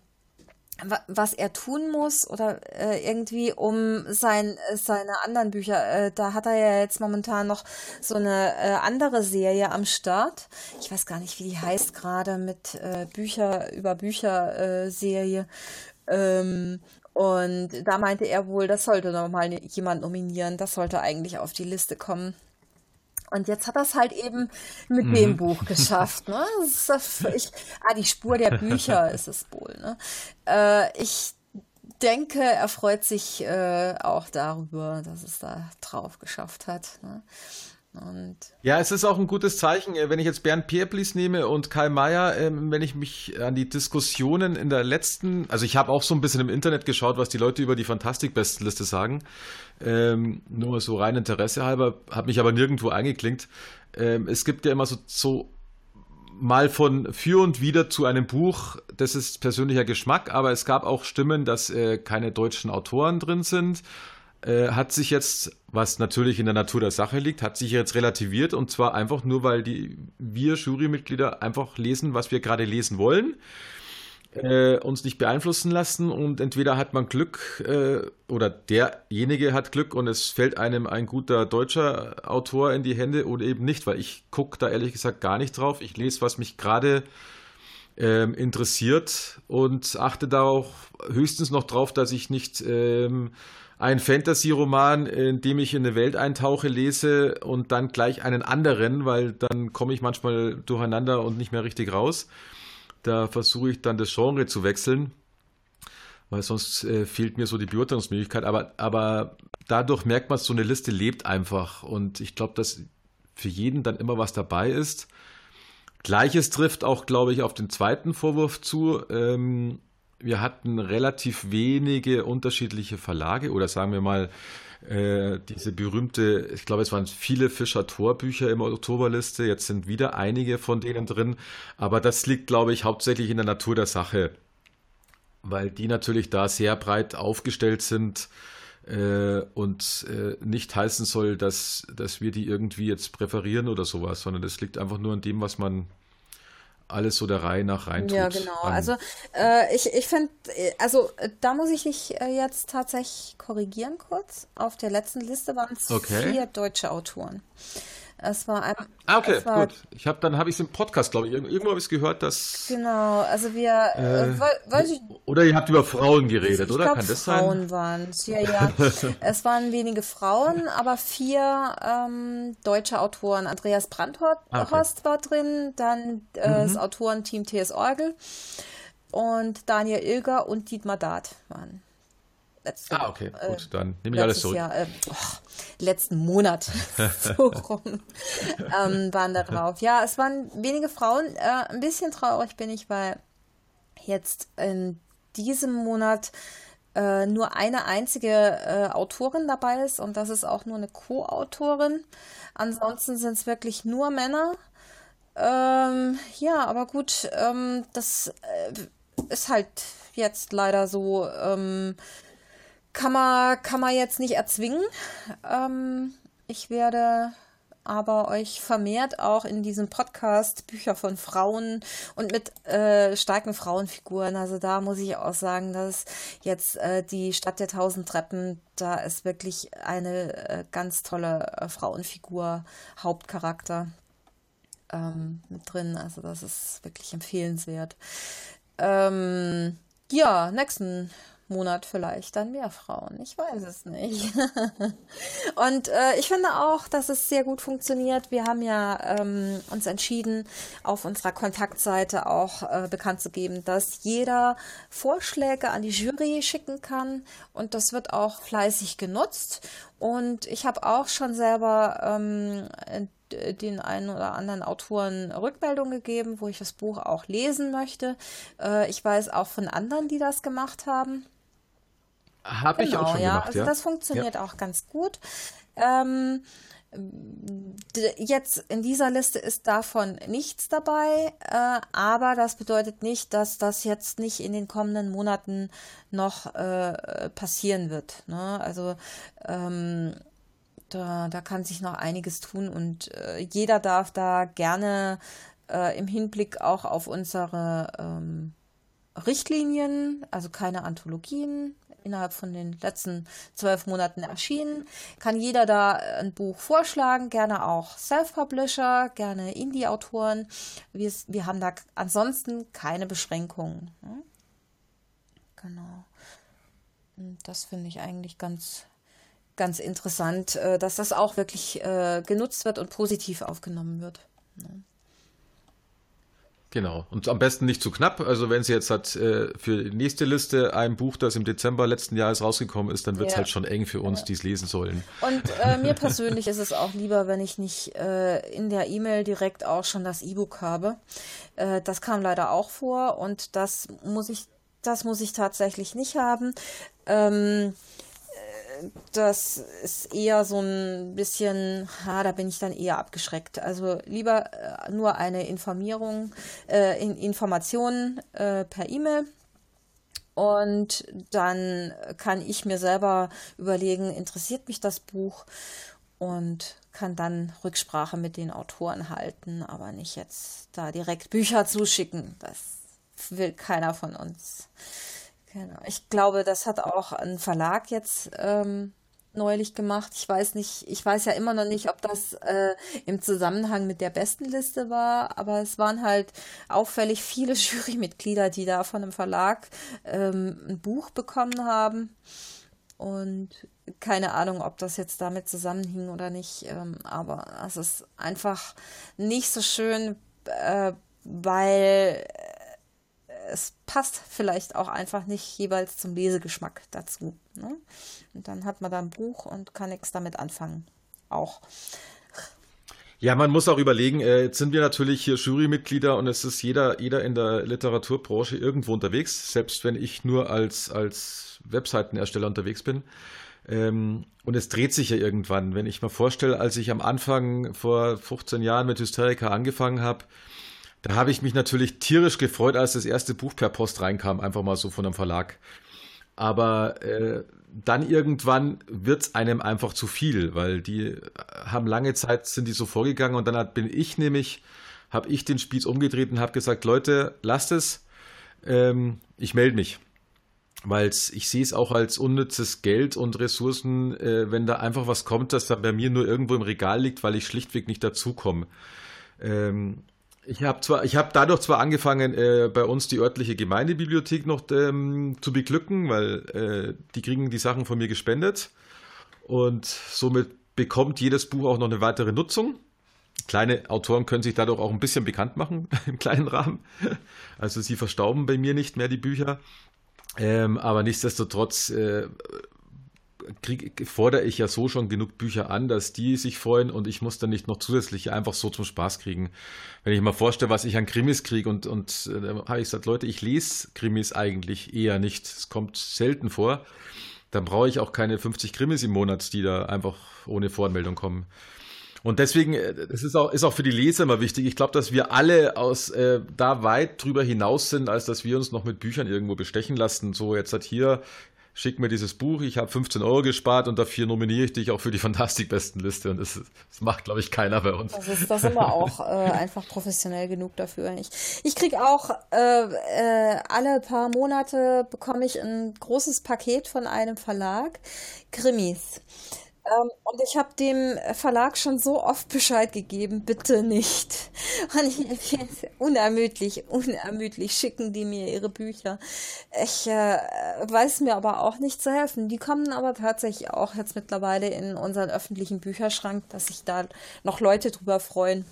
was er tun muss oder äh, irgendwie um sein seine anderen Bücher äh, da hat er ja jetzt momentan noch so eine äh, andere Serie am Start. Ich weiß gar nicht wie die heißt gerade mit äh, Bücher über Bücher äh, Serie. Ähm, und da meinte er wohl das sollte noch mal jemand nominieren. Das sollte eigentlich auf die Liste kommen und jetzt hat er es halt eben mit mhm. dem Buch geschafft. Ne? Das ich, ah, die Spur der Bücher ist es wohl. Ne? Äh, ich denke, er freut sich äh, auch darüber, dass es da drauf geschafft hat. Ne? Und ja, es ist auch ein gutes Zeichen, äh, wenn ich jetzt Bernd Pierplis nehme und Karl Mayer, ähm, wenn ich mich an die Diskussionen in der letzten, also ich habe auch so ein bisschen im Internet geschaut, was die Leute über die Fantastik-Bestenliste sagen, ähm, nur so rein Interesse halber, habe mich aber nirgendwo eingeklinkt. Ähm, es gibt ja immer so, so mal von für und wieder zu einem Buch, das ist persönlicher Geschmack, aber es gab auch Stimmen, dass äh, keine deutschen Autoren drin sind äh, hat sich jetzt, was natürlich in der Natur der Sache liegt, hat sich jetzt relativiert und zwar einfach nur, weil die wir Jurymitglieder einfach lesen, was wir gerade lesen wollen, äh, uns nicht beeinflussen lassen und entweder hat man Glück äh, oder derjenige hat Glück und es fällt einem ein guter deutscher Autor in die Hände oder eben nicht, weil ich gucke da ehrlich gesagt gar nicht drauf. Ich lese, was mich gerade ähm, interessiert und achte da auch höchstens noch drauf, dass ich nicht ähm, ein Fantasy-Roman, in dem ich in eine Welt eintauche, lese und dann gleich einen anderen, weil dann komme ich manchmal durcheinander und nicht mehr richtig raus. Da versuche ich dann das Genre zu wechseln, weil sonst äh, fehlt mir so die Beurteilungsmöglichkeit. Aber, aber dadurch merkt man, so eine Liste lebt einfach. Und ich glaube, dass für jeden dann immer was dabei ist. Gleiches trifft auch, glaube ich, auf den zweiten Vorwurf zu. Ähm, wir hatten relativ wenige unterschiedliche Verlage oder sagen wir mal äh, diese berühmte, ich glaube, es waren viele Fischer-Tor-Bücher im Oktoberliste. Jetzt sind wieder einige von denen drin, aber das liegt, glaube ich, hauptsächlich in der Natur der Sache, weil die natürlich da sehr breit aufgestellt sind äh, und äh, nicht heißen soll, dass, dass wir die irgendwie jetzt präferieren oder sowas, sondern das liegt einfach nur an dem, was man alles so der Reihe nach rein tut. Ja, genau. Also äh, ich, ich finde, äh, also äh, da muss ich dich äh, jetzt tatsächlich korrigieren kurz. Auf der letzten Liste waren es okay. vier deutsche Autoren. Es war ein, Ah, okay, war, gut. Ich habe dann habe ich es im Podcast, glaube ich, irgendwo habe ich es gehört, dass Genau, also wir äh, äh ich, oder ihr habt über Frauen geredet, ich oder? Glaub, Kann das Frauen sein? waren es. Ja, ja. es waren wenige Frauen, aber vier ähm, deutsche Autoren. Andreas Brandhorst ah, okay. war drin, dann äh, mhm. das Autorenteam TS Orgel und Daniel Ilger und Dietmar Dart waren letzte, ah, okay, äh, gut, dann nehme ich alles zurück. Jahr, äh, oh, letzten Monat so rum ähm, waren da drauf. Ja, es waren wenige Frauen. Äh, ein bisschen traurig bin ich, weil jetzt in diesem Monat äh, nur eine einzige äh, Autorin dabei ist und das ist auch nur eine Co-Autorin. Ansonsten sind es wirklich nur Männer. Ähm, ja, aber gut, ähm, das äh, ist halt jetzt leider so. Ähm, kann man, kann man jetzt nicht erzwingen. Ähm, ich werde aber euch vermehrt auch in diesem Podcast Bücher von Frauen und mit äh, starken Frauenfiguren. Also da muss ich auch sagen, dass jetzt äh, die Stadt der tausend Treppen, da ist wirklich eine äh, ganz tolle äh, Frauenfigur, Hauptcharakter ähm, mit drin. Also das ist wirklich empfehlenswert. Ähm, ja, nächsten Monat vielleicht dann mehr Frauen. Ich weiß es nicht. und äh, ich finde auch, dass es sehr gut funktioniert. Wir haben ja ähm, uns entschieden, auf unserer Kontaktseite auch äh, bekannt zu geben, dass jeder Vorschläge an die Jury schicken kann. Und das wird auch fleißig genutzt. Und ich habe auch schon selber ähm, den einen oder anderen Autoren Rückmeldung gegeben, wo ich das Buch auch lesen möchte. Äh, ich weiß auch von anderen, die das gemacht haben. Habe genau, ich auch genau, schon ja. gemacht, also das funktioniert ja. auch ganz gut. Ähm, Jetzt in dieser Liste ist davon nichts dabei, äh, aber das bedeutet nicht, dass das jetzt nicht in den kommenden Monaten noch äh, passieren wird. Ne? Also ähm, da, da kann sich noch einiges tun und äh, jeder darf da gerne äh, im Hinblick auch auf unsere ähm, Richtlinien, also keine Anthologien, innerhalb von den letzten zwölf Monaten erschienen. Kann jeder da ein Buch vorschlagen, gerne auch Self-Publisher, gerne Indie-Autoren. Wir, wir haben da ansonsten keine Beschränkungen. Ne? Genau. Das finde ich eigentlich ganz, ganz interessant, äh, dass das auch wirklich äh, genutzt wird und positiv aufgenommen wird. Genau. Und am besten nicht zu knapp. Also wenn sie jetzt hat äh, für die nächste Liste ein Buch, das im Dezember letzten Jahres rausgekommen ist, dann wird es ja. halt schon eng für uns, ja. die es lesen sollen. Und äh, mir persönlich ist es auch lieber, wenn ich nicht äh, in der E-Mail direkt auch schon das E-Book habe. Äh, das kam leider auch vor und das muss ich, das muss ich tatsächlich nicht haben. Ähm, das ist eher so ein bisschen, ha, da bin ich dann eher abgeschreckt. Also lieber äh, nur eine Informierung, äh, in, Informationen äh, per E-Mail. Und dann kann ich mir selber überlegen, interessiert mich das Buch und kann dann Rücksprache mit den Autoren halten, aber nicht jetzt da direkt Bücher zuschicken. Das will keiner von uns. Genau. Ich glaube, das hat auch ein Verlag jetzt ähm, neulich gemacht. Ich weiß nicht, ich weiß ja immer noch nicht, ob das äh, im Zusammenhang mit der besten Liste war, aber es waren halt auffällig viele Jurymitglieder, die da von einem Verlag ähm, ein Buch bekommen haben. Und keine Ahnung, ob das jetzt damit zusammenhing oder nicht, ähm, aber es ist einfach nicht so schön, äh, weil es passt vielleicht auch einfach nicht jeweils zum Lesegeschmack dazu. Ne? Und dann hat man da ein Buch und kann nichts damit anfangen. Auch. Ja, man muss auch überlegen, äh, jetzt sind wir natürlich hier Jurymitglieder und es ist jeder, jeder in der Literaturbranche irgendwo unterwegs, selbst wenn ich nur als, als Webseitenersteller unterwegs bin. Ähm, und es dreht sich ja irgendwann. Wenn ich mir vorstelle, als ich am Anfang vor 15 Jahren mit Hysterica angefangen habe, da habe ich mich natürlich tierisch gefreut, als das erste Buch per Post reinkam, einfach mal so von einem Verlag. Aber äh, dann irgendwann wird es einem einfach zu viel, weil die haben lange Zeit, sind die so vorgegangen und dann hat, bin ich nämlich, habe ich den Spieß umgedreht und habe gesagt, Leute, lasst es, ähm, ich melde mich. Weil ich sehe es auch als unnützes Geld und Ressourcen, äh, wenn da einfach was kommt, das da bei mir nur irgendwo im Regal liegt, weil ich schlichtweg nicht dazukomme. Ähm, ich habe zwar, ich habe dadurch zwar angefangen, äh, bei uns die örtliche Gemeindebibliothek noch ähm, zu beglücken, weil äh, die kriegen die Sachen von mir gespendet und somit bekommt jedes Buch auch noch eine weitere Nutzung. Kleine Autoren können sich dadurch auch ein bisschen bekannt machen im kleinen Rahmen. Also sie verstauben bei mir nicht mehr die Bücher. Ähm, aber nichtsdestotrotz äh, krieg, fordere ich ja so schon genug Bücher an, dass die sich freuen und ich muss dann nicht noch zusätzlich einfach so zum Spaß kriegen. Wenn ich mal vorstelle, was ich an Krimis kriege und, und äh, habe ich gesagt, Leute, ich lese Krimis eigentlich eher nicht. Es kommt selten vor. Dann brauche ich auch keine 50 Krimis im Monat, die da einfach ohne Voranmeldung kommen. Und deswegen, äh, es ist auch, ist auch für die Leser immer wichtig. Ich glaube, dass wir alle aus äh, da weit drüber hinaus sind, als dass wir uns noch mit Büchern irgendwo bestechen lassen. So, jetzt hat hier schick mir dieses Buch, ich habe 15 Euro gespart und dafür nominiere ich dich auch für die Fantastikbestenliste. Und das, das macht, glaube ich, keiner bei uns. Das ist, das wir auch äh, einfach professionell genug dafür. Ich, ich kriege auch äh, äh, alle paar Monate bekomme ich ein großes Paket von einem Verlag, Krimis. Ähm, und ich habe dem Verlag schon so oft Bescheid gegeben, bitte nicht. Und ich, unermüdlich, unermüdlich schicken die mir ihre Bücher. Ich äh, weiß mir aber auch nicht zu helfen. Die kommen aber tatsächlich auch jetzt mittlerweile in unseren öffentlichen Bücherschrank, dass sich da noch Leute drüber freuen.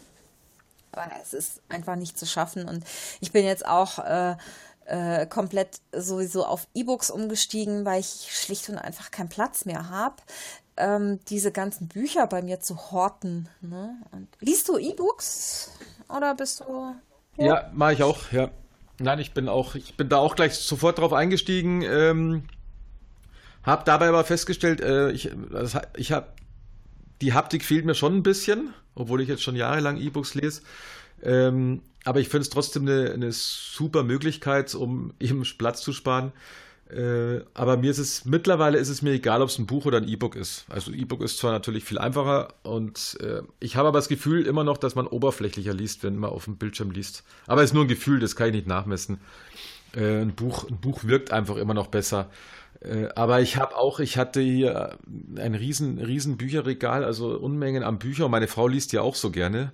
Aber es ist einfach nicht zu schaffen. Und ich bin jetzt auch äh, äh, komplett sowieso auf E-Books umgestiegen, weil ich schlicht und einfach keinen Platz mehr habe ähm, diese ganzen Bücher bei mir zu horten. Ne? Liest du E-Books oder bist du? Ja, ja mache ich auch. Ja, nein, ich bin auch, ich bin da auch gleich sofort drauf eingestiegen. Ähm, habe dabei aber festgestellt, äh, ich, also ich habe die Haptik fehlt mir schon ein bisschen, obwohl ich jetzt schon jahrelang E-Books lese. Ähm, aber ich finde es trotzdem eine, eine super Möglichkeit, um eben Platz zu sparen. Äh, aber mir ist es, mittlerweile ist es mir egal, ob es ein Buch oder ein E-Book ist. Also E-Book ist zwar natürlich viel einfacher und äh, ich habe aber das Gefühl immer noch, dass man oberflächlicher liest, wenn man auf dem Bildschirm liest. Aber es ist nur ein Gefühl, das kann ich nicht nachmessen. Äh, ein, Buch, ein Buch wirkt einfach immer noch besser. Äh, aber ich habe auch, ich hatte hier ein riesen, riesen Bücherregal, also Unmengen an Büchern. Meine Frau liest ja auch so gerne.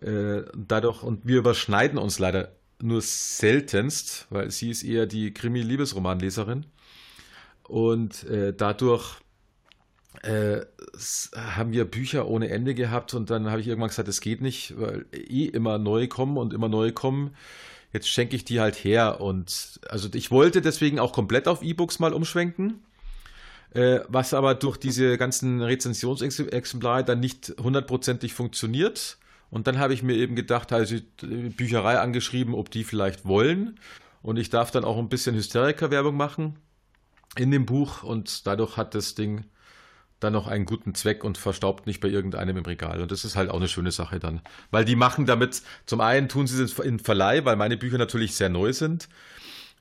Äh, dadurch, und wir überschneiden uns leider nur seltenst, weil sie ist eher die Krimi-Liebesromanleserin. Und äh, dadurch äh, haben wir Bücher ohne Ende gehabt und dann habe ich irgendwann gesagt, es geht nicht, weil eh immer neue kommen und immer neue kommen. Jetzt schenke ich die halt her und also ich wollte deswegen auch komplett auf E-Books mal umschwenken, äh, was aber durch diese ganzen Rezensionsexemplare dann nicht hundertprozentig funktioniert. Und dann habe ich mir eben gedacht, also Bücherei angeschrieben, ob die vielleicht wollen. Und ich darf dann auch ein bisschen Hysteriker-Werbung machen in dem Buch. Und dadurch hat das Ding dann noch einen guten Zweck und verstaubt nicht bei irgendeinem im Regal. Und das ist halt auch eine schöne Sache dann. Weil die machen damit, zum einen tun sie es in Verleih, weil meine Bücher natürlich sehr neu sind.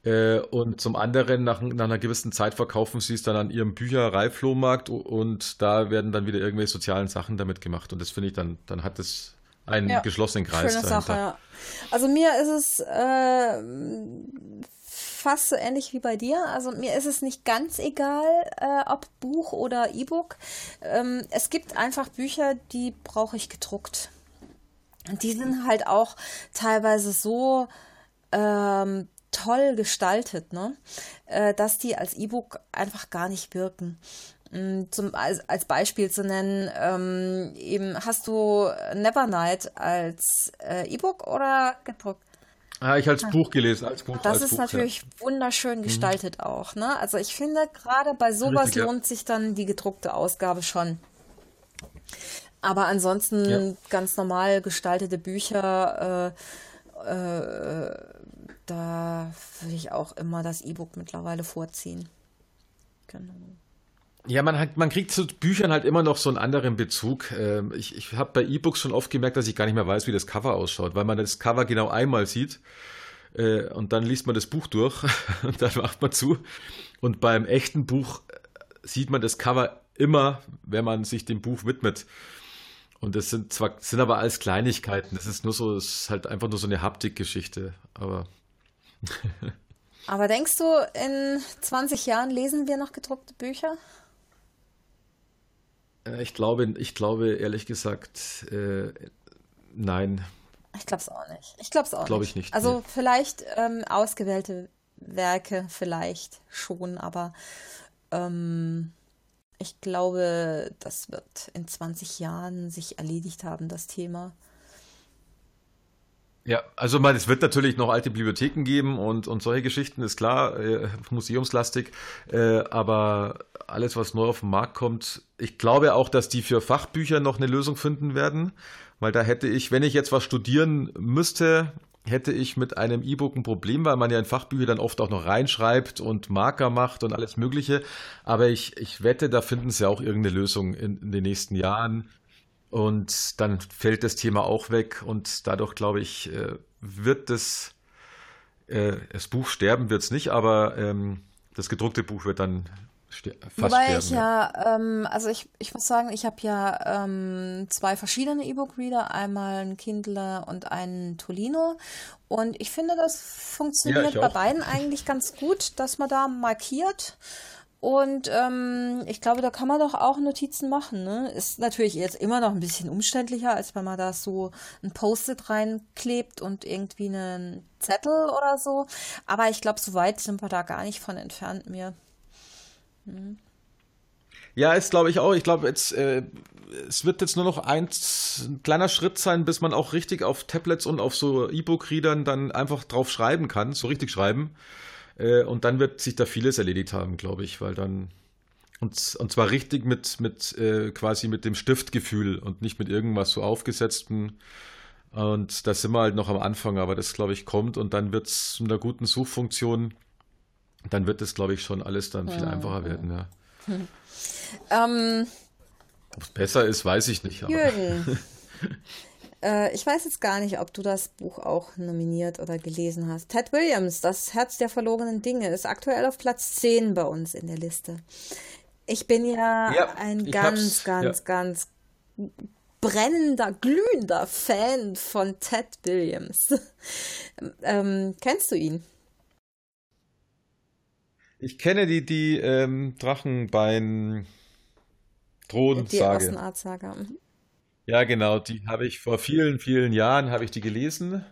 Äh, und zum anderen, nach, nach, einer gewissen Zeit verkaufen sie es dann an ihrem Büchereiflohmarkt und da werden dann wieder irgendwelche sozialen Sachen damit gemacht. Und das finde ich dann, dann hat es einen ja, geschlossenen Kreis. Schöne dahinter. Sache, ja. Also mir ist es äh, fast so ähnlich wie bei dir. Also mir ist es nicht ganz egal, äh, ob Buch oder E-Book. Ähm, es gibt einfach Bücher, die brauche ich gedruckt. Und die sind halt auch teilweise so ähm, toll gestaltet, ne? Äh, dass die als E-Book einfach gar nicht wirken. Mm, zum, als, als Beispiel zu nennen, ähm, eben hast du Nevernight als äh, E-Book oder gedruckt? Ah, ich als Buch gelesen, als Buch. Das als ist Buch, natürlich ja. wunderschön mhm. gestaltet mhm. auch. Ne? Also ich finde, gerade bei sowas Richtig, lohnt ja. sich dann die gedruckte Ausgabe schon. Aber ansonsten ja. ganz normal gestaltete Bücher, äh, äh, da würde ich auch immer das E-Book mittlerweile vorziehen. Genau. Ja, man, hat, man kriegt zu Büchern halt immer noch so einen anderen Bezug. Ähm, ich ich habe bei E-Books schon oft gemerkt, dass ich gar nicht mehr weiß, wie das Cover ausschaut, weil man das Cover genau einmal sieht äh, und dann liest man das Buch durch und dann macht man zu. Und beim echten Buch sieht man das Cover immer, wenn man sich dem Buch widmet. Und das sind zwar, sind aber alles Kleinigkeiten. Das ist nur so, es ist halt einfach nur so eine Haptikgeschichte. Aber. aber denkst du, in 20 Jahren lesen wir noch gedruckte Bücher? Äh, ich glaube, ich glaube ehrlich gesagt, äh, nein. Ich glaube es auch nicht. Ich glaube es auch glaube ich nicht. Also nee. vielleicht ähm, ausgewählte Werke, vielleicht schon, aber ähm, ich glaube, das wird in 20 Jahren sich erledigt haben, das Thema. Ja, also man, es wird natürlich noch alte Bibliotheken geben und, und solche Geschichten, ist klar, äh, museumslastig, äh, aber alles, was neu auf den Markt kommt, ich glaube auch, dass die für Fachbücher noch eine Lösung finden werden, weil da hätte ich, wenn ich jetzt was studieren müsste, hätte ich mit einem E-Book ein Problem, weil man ja in Fachbücher dann oft auch noch reinschreibt und Marker macht und alles Mögliche. Aber ich, ich wette, da finden sie auch irgendeine Lösung in, in den nächsten Jahren. Und dann fällt das Thema auch weg und dadurch, glaube ich, äh, wird das, äh, das Buch sterben wird es nicht, aber ähm, das gedruckte Buch wird dann fast Wobei sterben. ich ja, ähm, also ich, ich muss sagen, ich habe ja ähm, zwei verschiedene E-Book-Reader, einmal einen Kindle und einen Tolino. Und ich finde, das funktioniert ja, bei beiden eigentlich ganz gut, dass man da markiert Und ähm, ich glaube, da kann man doch auch Notizen machen. Ne? Ist natürlich jetzt immer noch ein bisschen umständlicher, als wenn man da so ein Post-it reinklebt und irgendwie einen Zettel oder so. Aber ich glaube, so weit sind wir da gar nicht von entfernt mehr. Hm. Ja, ist glaube ich auch. Ich glaube, jetzt äh, es wird jetzt nur noch ein, ein, kleiner Schritt sein, bis man auch richtig auf Tablets und auf so E-Book-Readern dann einfach drauf schreiben kann, so richtig schreiben. Äh, und dann wird sich da vieles erledigt haben, glaube ich, weil dann und, und zwar richtig mit, mit äh, quasi mit dem Stiftgefühl und nicht mit irgendwas so aufgesetzten. Und da sind wir halt noch am Anfang, aber das, glaube ich, kommt und dann wird es mit einer guten Suchfunktion, dann wird es, glaube ich, schon alles dann viel einfacher werden, ja. Hm. Ähm, ob es besser ist, weiß ich nicht. Jürgen, äh, ich weiß jetzt gar nicht, ob du das Buch auch nominiert oder gelesen hast. Ted Williams, Das Herz der verlorenen Dinge, ist aktuell auf Platz 10 bei uns in der Liste. Ich bin ja, ja ein ganz, ganz, ja. ganz brennender, glühender Fan von Ted Williams. ähm, kennst du ihn? Ich kenne die, die ähm, Drachenbein Thronensage. Die Ostenartsaga. Mhm. Ja, genau, die habe ich vor vielen, vielen Jahren habe ich die gelesen.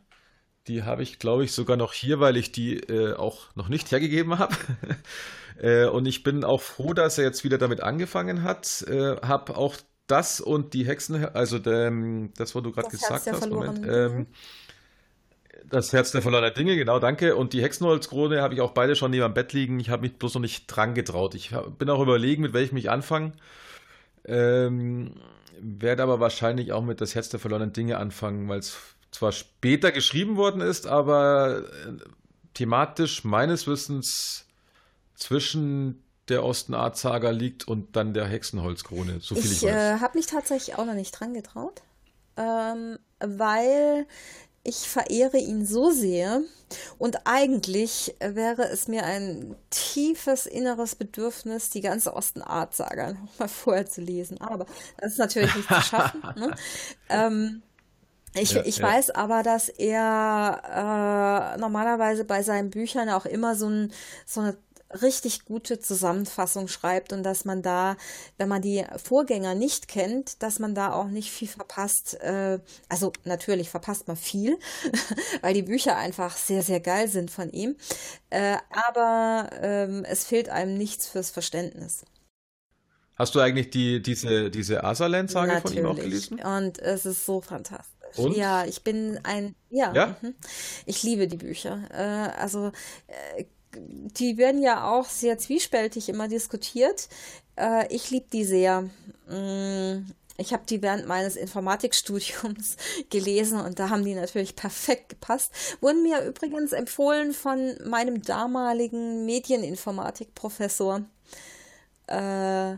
Die habe ich, glaube ich, sogar noch hier, weil ich die äh, auch noch nicht hergegeben habe. äh, und ich bin auch froh, dass er jetzt wieder damit angefangen hat. Äh, habe auch das und die Hexen, also dem, das, was du gerade gesagt hast, Moment, ähm, das Herz der verlorenen Dinge, genau, danke. Und die Hexenholzkrone habe ich auch beide schon neben dem Bett liegen. Ich habe mich bloß noch nicht dran getraut. Ich hab, bin auch überlegen, mit welchem ich anfange. Ähm, werde aber wahrscheinlich auch mit das Herz der verlorenen Dinge anfangen, weil es zwar später geschrieben worden ist, aber äh, thematisch meines Wissens zwischen der Ostenart-Saga liegt und dann der Hexenholzkrone, so viel ich, ich weiß. Ich äh, habe mich tatsächlich auch noch nicht dran getraut, ähm, weil ich verehre ihn so sehr und eigentlich wäre es mir ein tiefes inneres Bedürfnis, die ganze Osten-Art-Saga nochmal vorher zu lesen. Aber das ist natürlich nicht zu schaffen. Ne? Ähm, ich, ja, ich ja. weiß aber, dass er äh, normalerweise bei seinen Büchern auch immer so, ein, so eine richtig gute Zusammenfassung schreibt und dass man da, wenn man die Vorgänger nicht kennt, dass man da auch nicht viel verpasst. Äh, also natürlich verpasst man viel, weil die Bücher einfach sehr, sehr geil sind von ihm. Äh, aber ähm, es fehlt einem nichts fürs Verständnis. Hast du eigentlich die, diese, diese Asaland-Sage von ihm auch gelesen? Und es ist so fantastisch. Und? Ja, ich bin ein, ja, ja? Mhm. ich liebe die Bücher. Äh, also die werden ja auch sehr zwiespältig immer diskutiert. Äh, ich liebe die sehr. Mm, ich habe die während meines Informatikstudiums gelesen und da haben die natürlich perfekt gepasst. Wurden mir übrigens empfohlen von meinem damaligen Medieninformatikprofessor. Äh,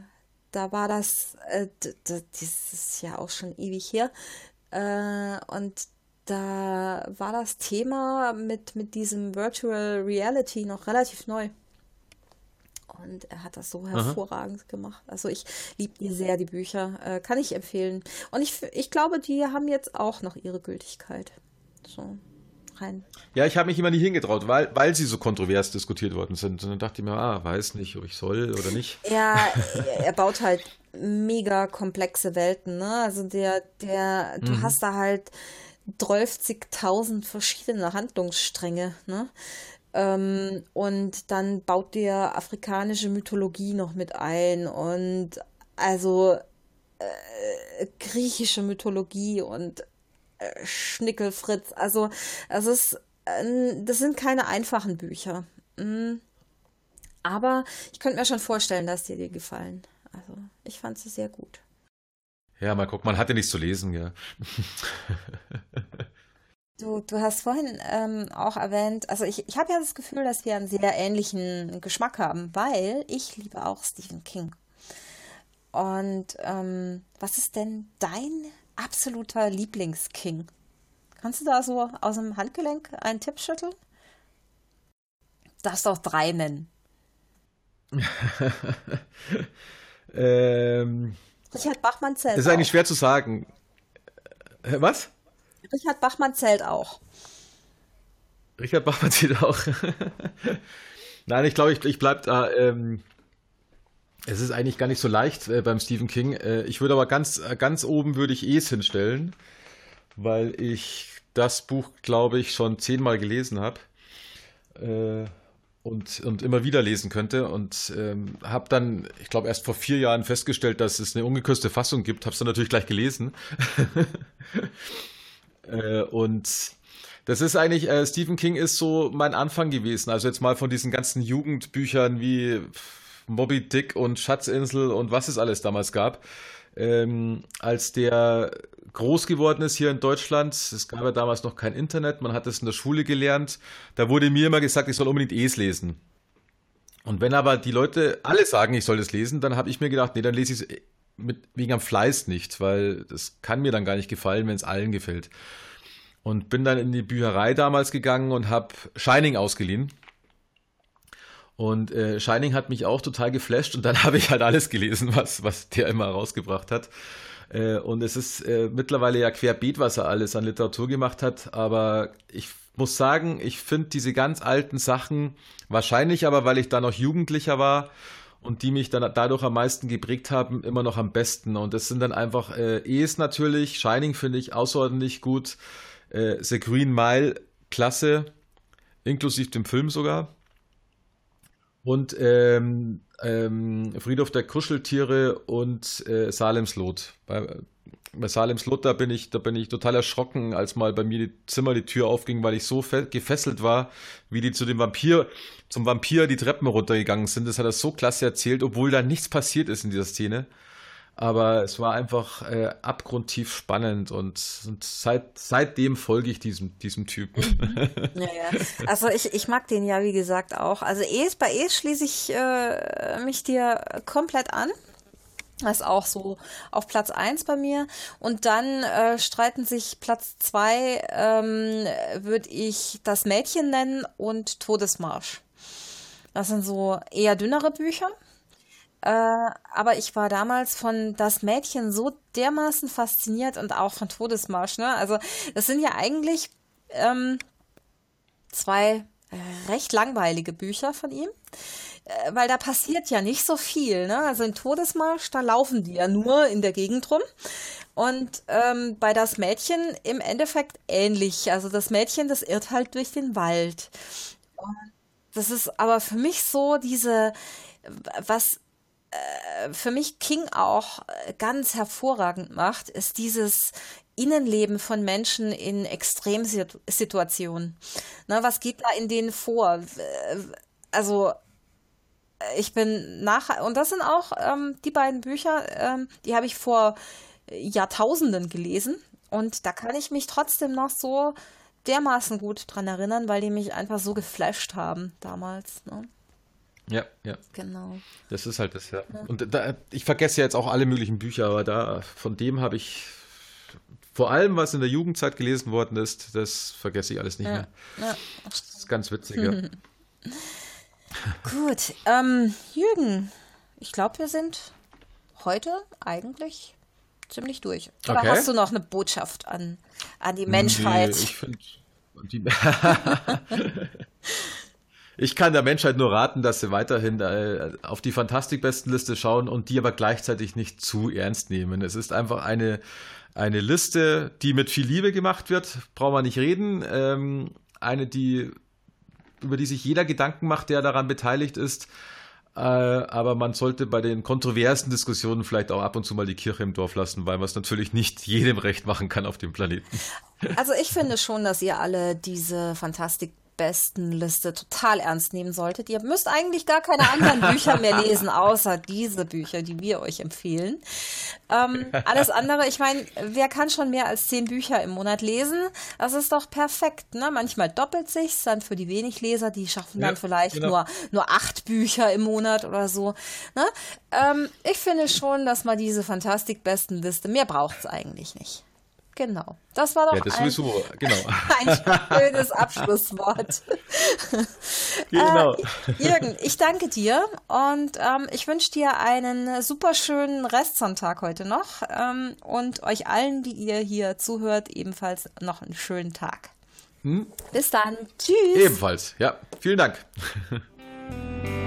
da war das, äh, das ist ja auch schon ewig her. Äh, und da war das Thema mit, mit diesem Virtual Reality noch relativ neu. Und er hat das so hervorragend Aha. gemacht. Also ich liebe die sehr, die Bücher. Äh, kann ich empfehlen. Und ich, ich glaube, die haben jetzt auch noch ihre Gültigkeit. So. Rein. Ja, ich habe mich immer nie hingetraut, weil, weil sie so kontrovers diskutiert worden sind. Und dann dachte ich mir, ah, weiß nicht, ob ich soll oder nicht. Ja, er baut halt mega komplexe Welten, ne? Also der, der, du mhm. hast da halt 30.000 verschiedene Handlungsstränge. Ne? Ähm, und dann baut der afrikanische Mythologie noch mit ein und also äh, griechische Mythologie und äh, Schnickelfritz. Also es ist, äh, das sind keine einfachen Bücher. Mhm. Aber ich könnte mir schon vorstellen, dass dir die gefallen. Also ich fand sie sehr gut. Ja, mal gucken, man hat ja nichts zu lesen, ja. Du, du hast vorhin ähm, auch erwähnt, also ich, ich habe ja das Gefühl, dass wir einen sehr ähnlichen Geschmack haben, weil ich liebe auch Stephen King. Und ähm, was ist denn dein absoluter Lieblingsking? Kannst du da so aus dem Handgelenk einen Tipp schütteln? Darfst auch drei nennen. ähm, Richard Bachmann zählt. Das ist eigentlich auch. schwer zu sagen. Was? Richard Bachmann zählt auch. Richard Bachmann zählt auch. Nein, ich glaube, ich, ich bleibe da. Ähm, Es ist eigentlich gar nicht so leicht äh, beim Stephen King. Äh, ich würde aber ganz, äh, ganz oben würde ich Es hinstellen, weil ich das Buch, glaube ich, schon zehnmal gelesen habe äh, und, und immer wieder lesen könnte. Und ähm, habe dann, ich glaube, erst vor vier Jahren festgestellt, dass es eine ungekürzte Fassung gibt. Habe es dann natürlich gleich gelesen. äh, und das ist eigentlich, äh, Stephen King ist so mein Anfang gewesen. Also jetzt mal von diesen ganzen Jugendbüchern wie Moby Dick und Schatzinsel und was es alles damals gab. Ähm, als der groß geworden ist hier in Deutschland, es gab ja damals noch kein Internet, man hat es in der Schule gelernt, da wurde mir immer gesagt, ich soll unbedingt Es lesen. Und wenn aber die Leute alle sagen, ich soll das lesen, dann habe ich mir gedacht, nee, dann lese ich es wegen am Fleiß nicht, weil das kann mir dann gar nicht gefallen, wenn es allen gefällt. Und bin dann in die Bücherei damals gegangen und habe Shining ausgeliehen. Und äh, Shining hat mich auch total geflasht und dann habe ich halt alles gelesen, was, was der immer rausgebracht hat. Äh, und es ist äh, mittlerweile ja querbeet, was er alles an Literatur gemacht hat. Aber ich muss sagen, ich finde diese ganz alten Sachen, wahrscheinlich aber, weil ich da noch Jugendlicher war und die mich dann dadurch am meisten geprägt haben, immer noch am besten. Und das sind dann einfach äh, Es natürlich, Shining finde ich außerordentlich gut, äh, The Green Mile, klasse, inklusive dem Film sogar. Und ähm, ähm, Friedhof der Kuscheltiere und äh, Salems Lot. Bei, bei Salems Lot, da bin ich, da bin ich total erschrocken, als mal bei mir die Zimmer die Tür aufging, weil ich so gefesselt war, wie die zu dem Vampir, zum Vampir die Treppen runtergegangen sind. Das hat er so klasse erzählt, obwohl da nichts passiert ist in dieser Szene. Aber es war einfach äh, abgrundtief spannend und, und seit, seitdem folge ich diesem, diesem Typen. Ja, ja. Also ich, ich mag den ja, wie gesagt, auch. Also Es, bei Es schließe ich äh, mich dir komplett an. Das ist auch so auf Platz 1 bei mir. Und dann äh, streiten sich Platz 2, ähm, würde ich das Mädchen nennen und Todesmarsch. Das sind so eher dünnere Bücher. Äh, aber ich war damals von das Mädchen so dermaßen fasziniert und auch von Todesmarsch. Ne? Also das sind ja eigentlich ähm, zwei recht langweilige Bücher von ihm, äh, weil da passiert ja nicht so viel. Ne? Also in Todesmarsch, da laufen die ja nur in der Gegend rum. Und ähm, bei das Mädchen im Endeffekt ähnlich. Also das Mädchen, das irrt halt durch den Wald. Und das ist aber für mich so diese, was für mich King auch äh, ganz hervorragend macht, ist dieses Innenleben von Menschen in Extremsituationen. Na, was geht da in denen vor? Also ich bin nach und das sind auch ähm, die beiden Bücher, ähm, die habe ich vor Jahrtausenden gelesen und da kann ich mich trotzdem noch so dermaßen gut dran erinnern, weil die mich einfach so geflasht haben damals. Ne? Ja, ja. Genau. Das ist halt das, ja. ja. Und da, ich vergesse ja jetzt auch alle möglichen Bücher, aber da, von dem habe ich vor allem, was in der Jugendzeit gelesen worden ist, das vergesse ich alles nicht ja. mehr. Ja. Das ist ganz witzig, ja. Gut, ähm, Jürgen, ich glaube, wir sind heute eigentlich ziemlich durch. Oder okay. hast du noch eine Botschaft an, an die Menschheit? Nee, ich finde. Ich kann der Menschheit nur raten, dass sie weiterhin äh, auf die Fantastikbestenliste schauen und die aber gleichzeitig nicht zu ernst nehmen. Es ist einfach eine, eine Liste, die mit viel Liebe gemacht wird, brauchen wir nicht reden. Ähm, eine, die, über die sich jeder Gedanken macht, der daran beteiligt ist. Äh, aber man sollte bei den kontroversen Diskussionen vielleicht auch ab und zu mal die Kirche im Dorf lassen, weil man es natürlich nicht jedem recht machen kann auf dem Planeten. Also ich finde schon, dass ihr alle diese Fantastik besten Liste total ernst nehmen solltet. Ihr müsst eigentlich gar keine anderen Bücher mehr lesen, außer diese Bücher, die wir euch empfehlen. Ähm, alles andere, ich meine, wer kann schon mehr als zehn Bücher im Monat lesen? Das ist doch perfekt. Ne? Manchmal doppelt sich's dann für die wenig Leser, die schaffen dann vielleicht genau. nur, nur acht Bücher im Monat oder so. Ne? Ähm, ich finde schon, dass man diese Fantastik-Besten-Liste, mehr braucht's eigentlich nicht. Genau. Das war doch ja, das ein, sowieso, genau. ein schönes Abschlusswort. genau. Äh, Jürgen, ich danke dir und ähm, ich wünsche dir einen super schönen Restsonntag heute noch ähm, und euch allen, die ihr hier zuhört, ebenfalls noch einen schönen Tag. Hm? Bis dann. Tschüss. Ebenfalls. Ja, vielen Dank.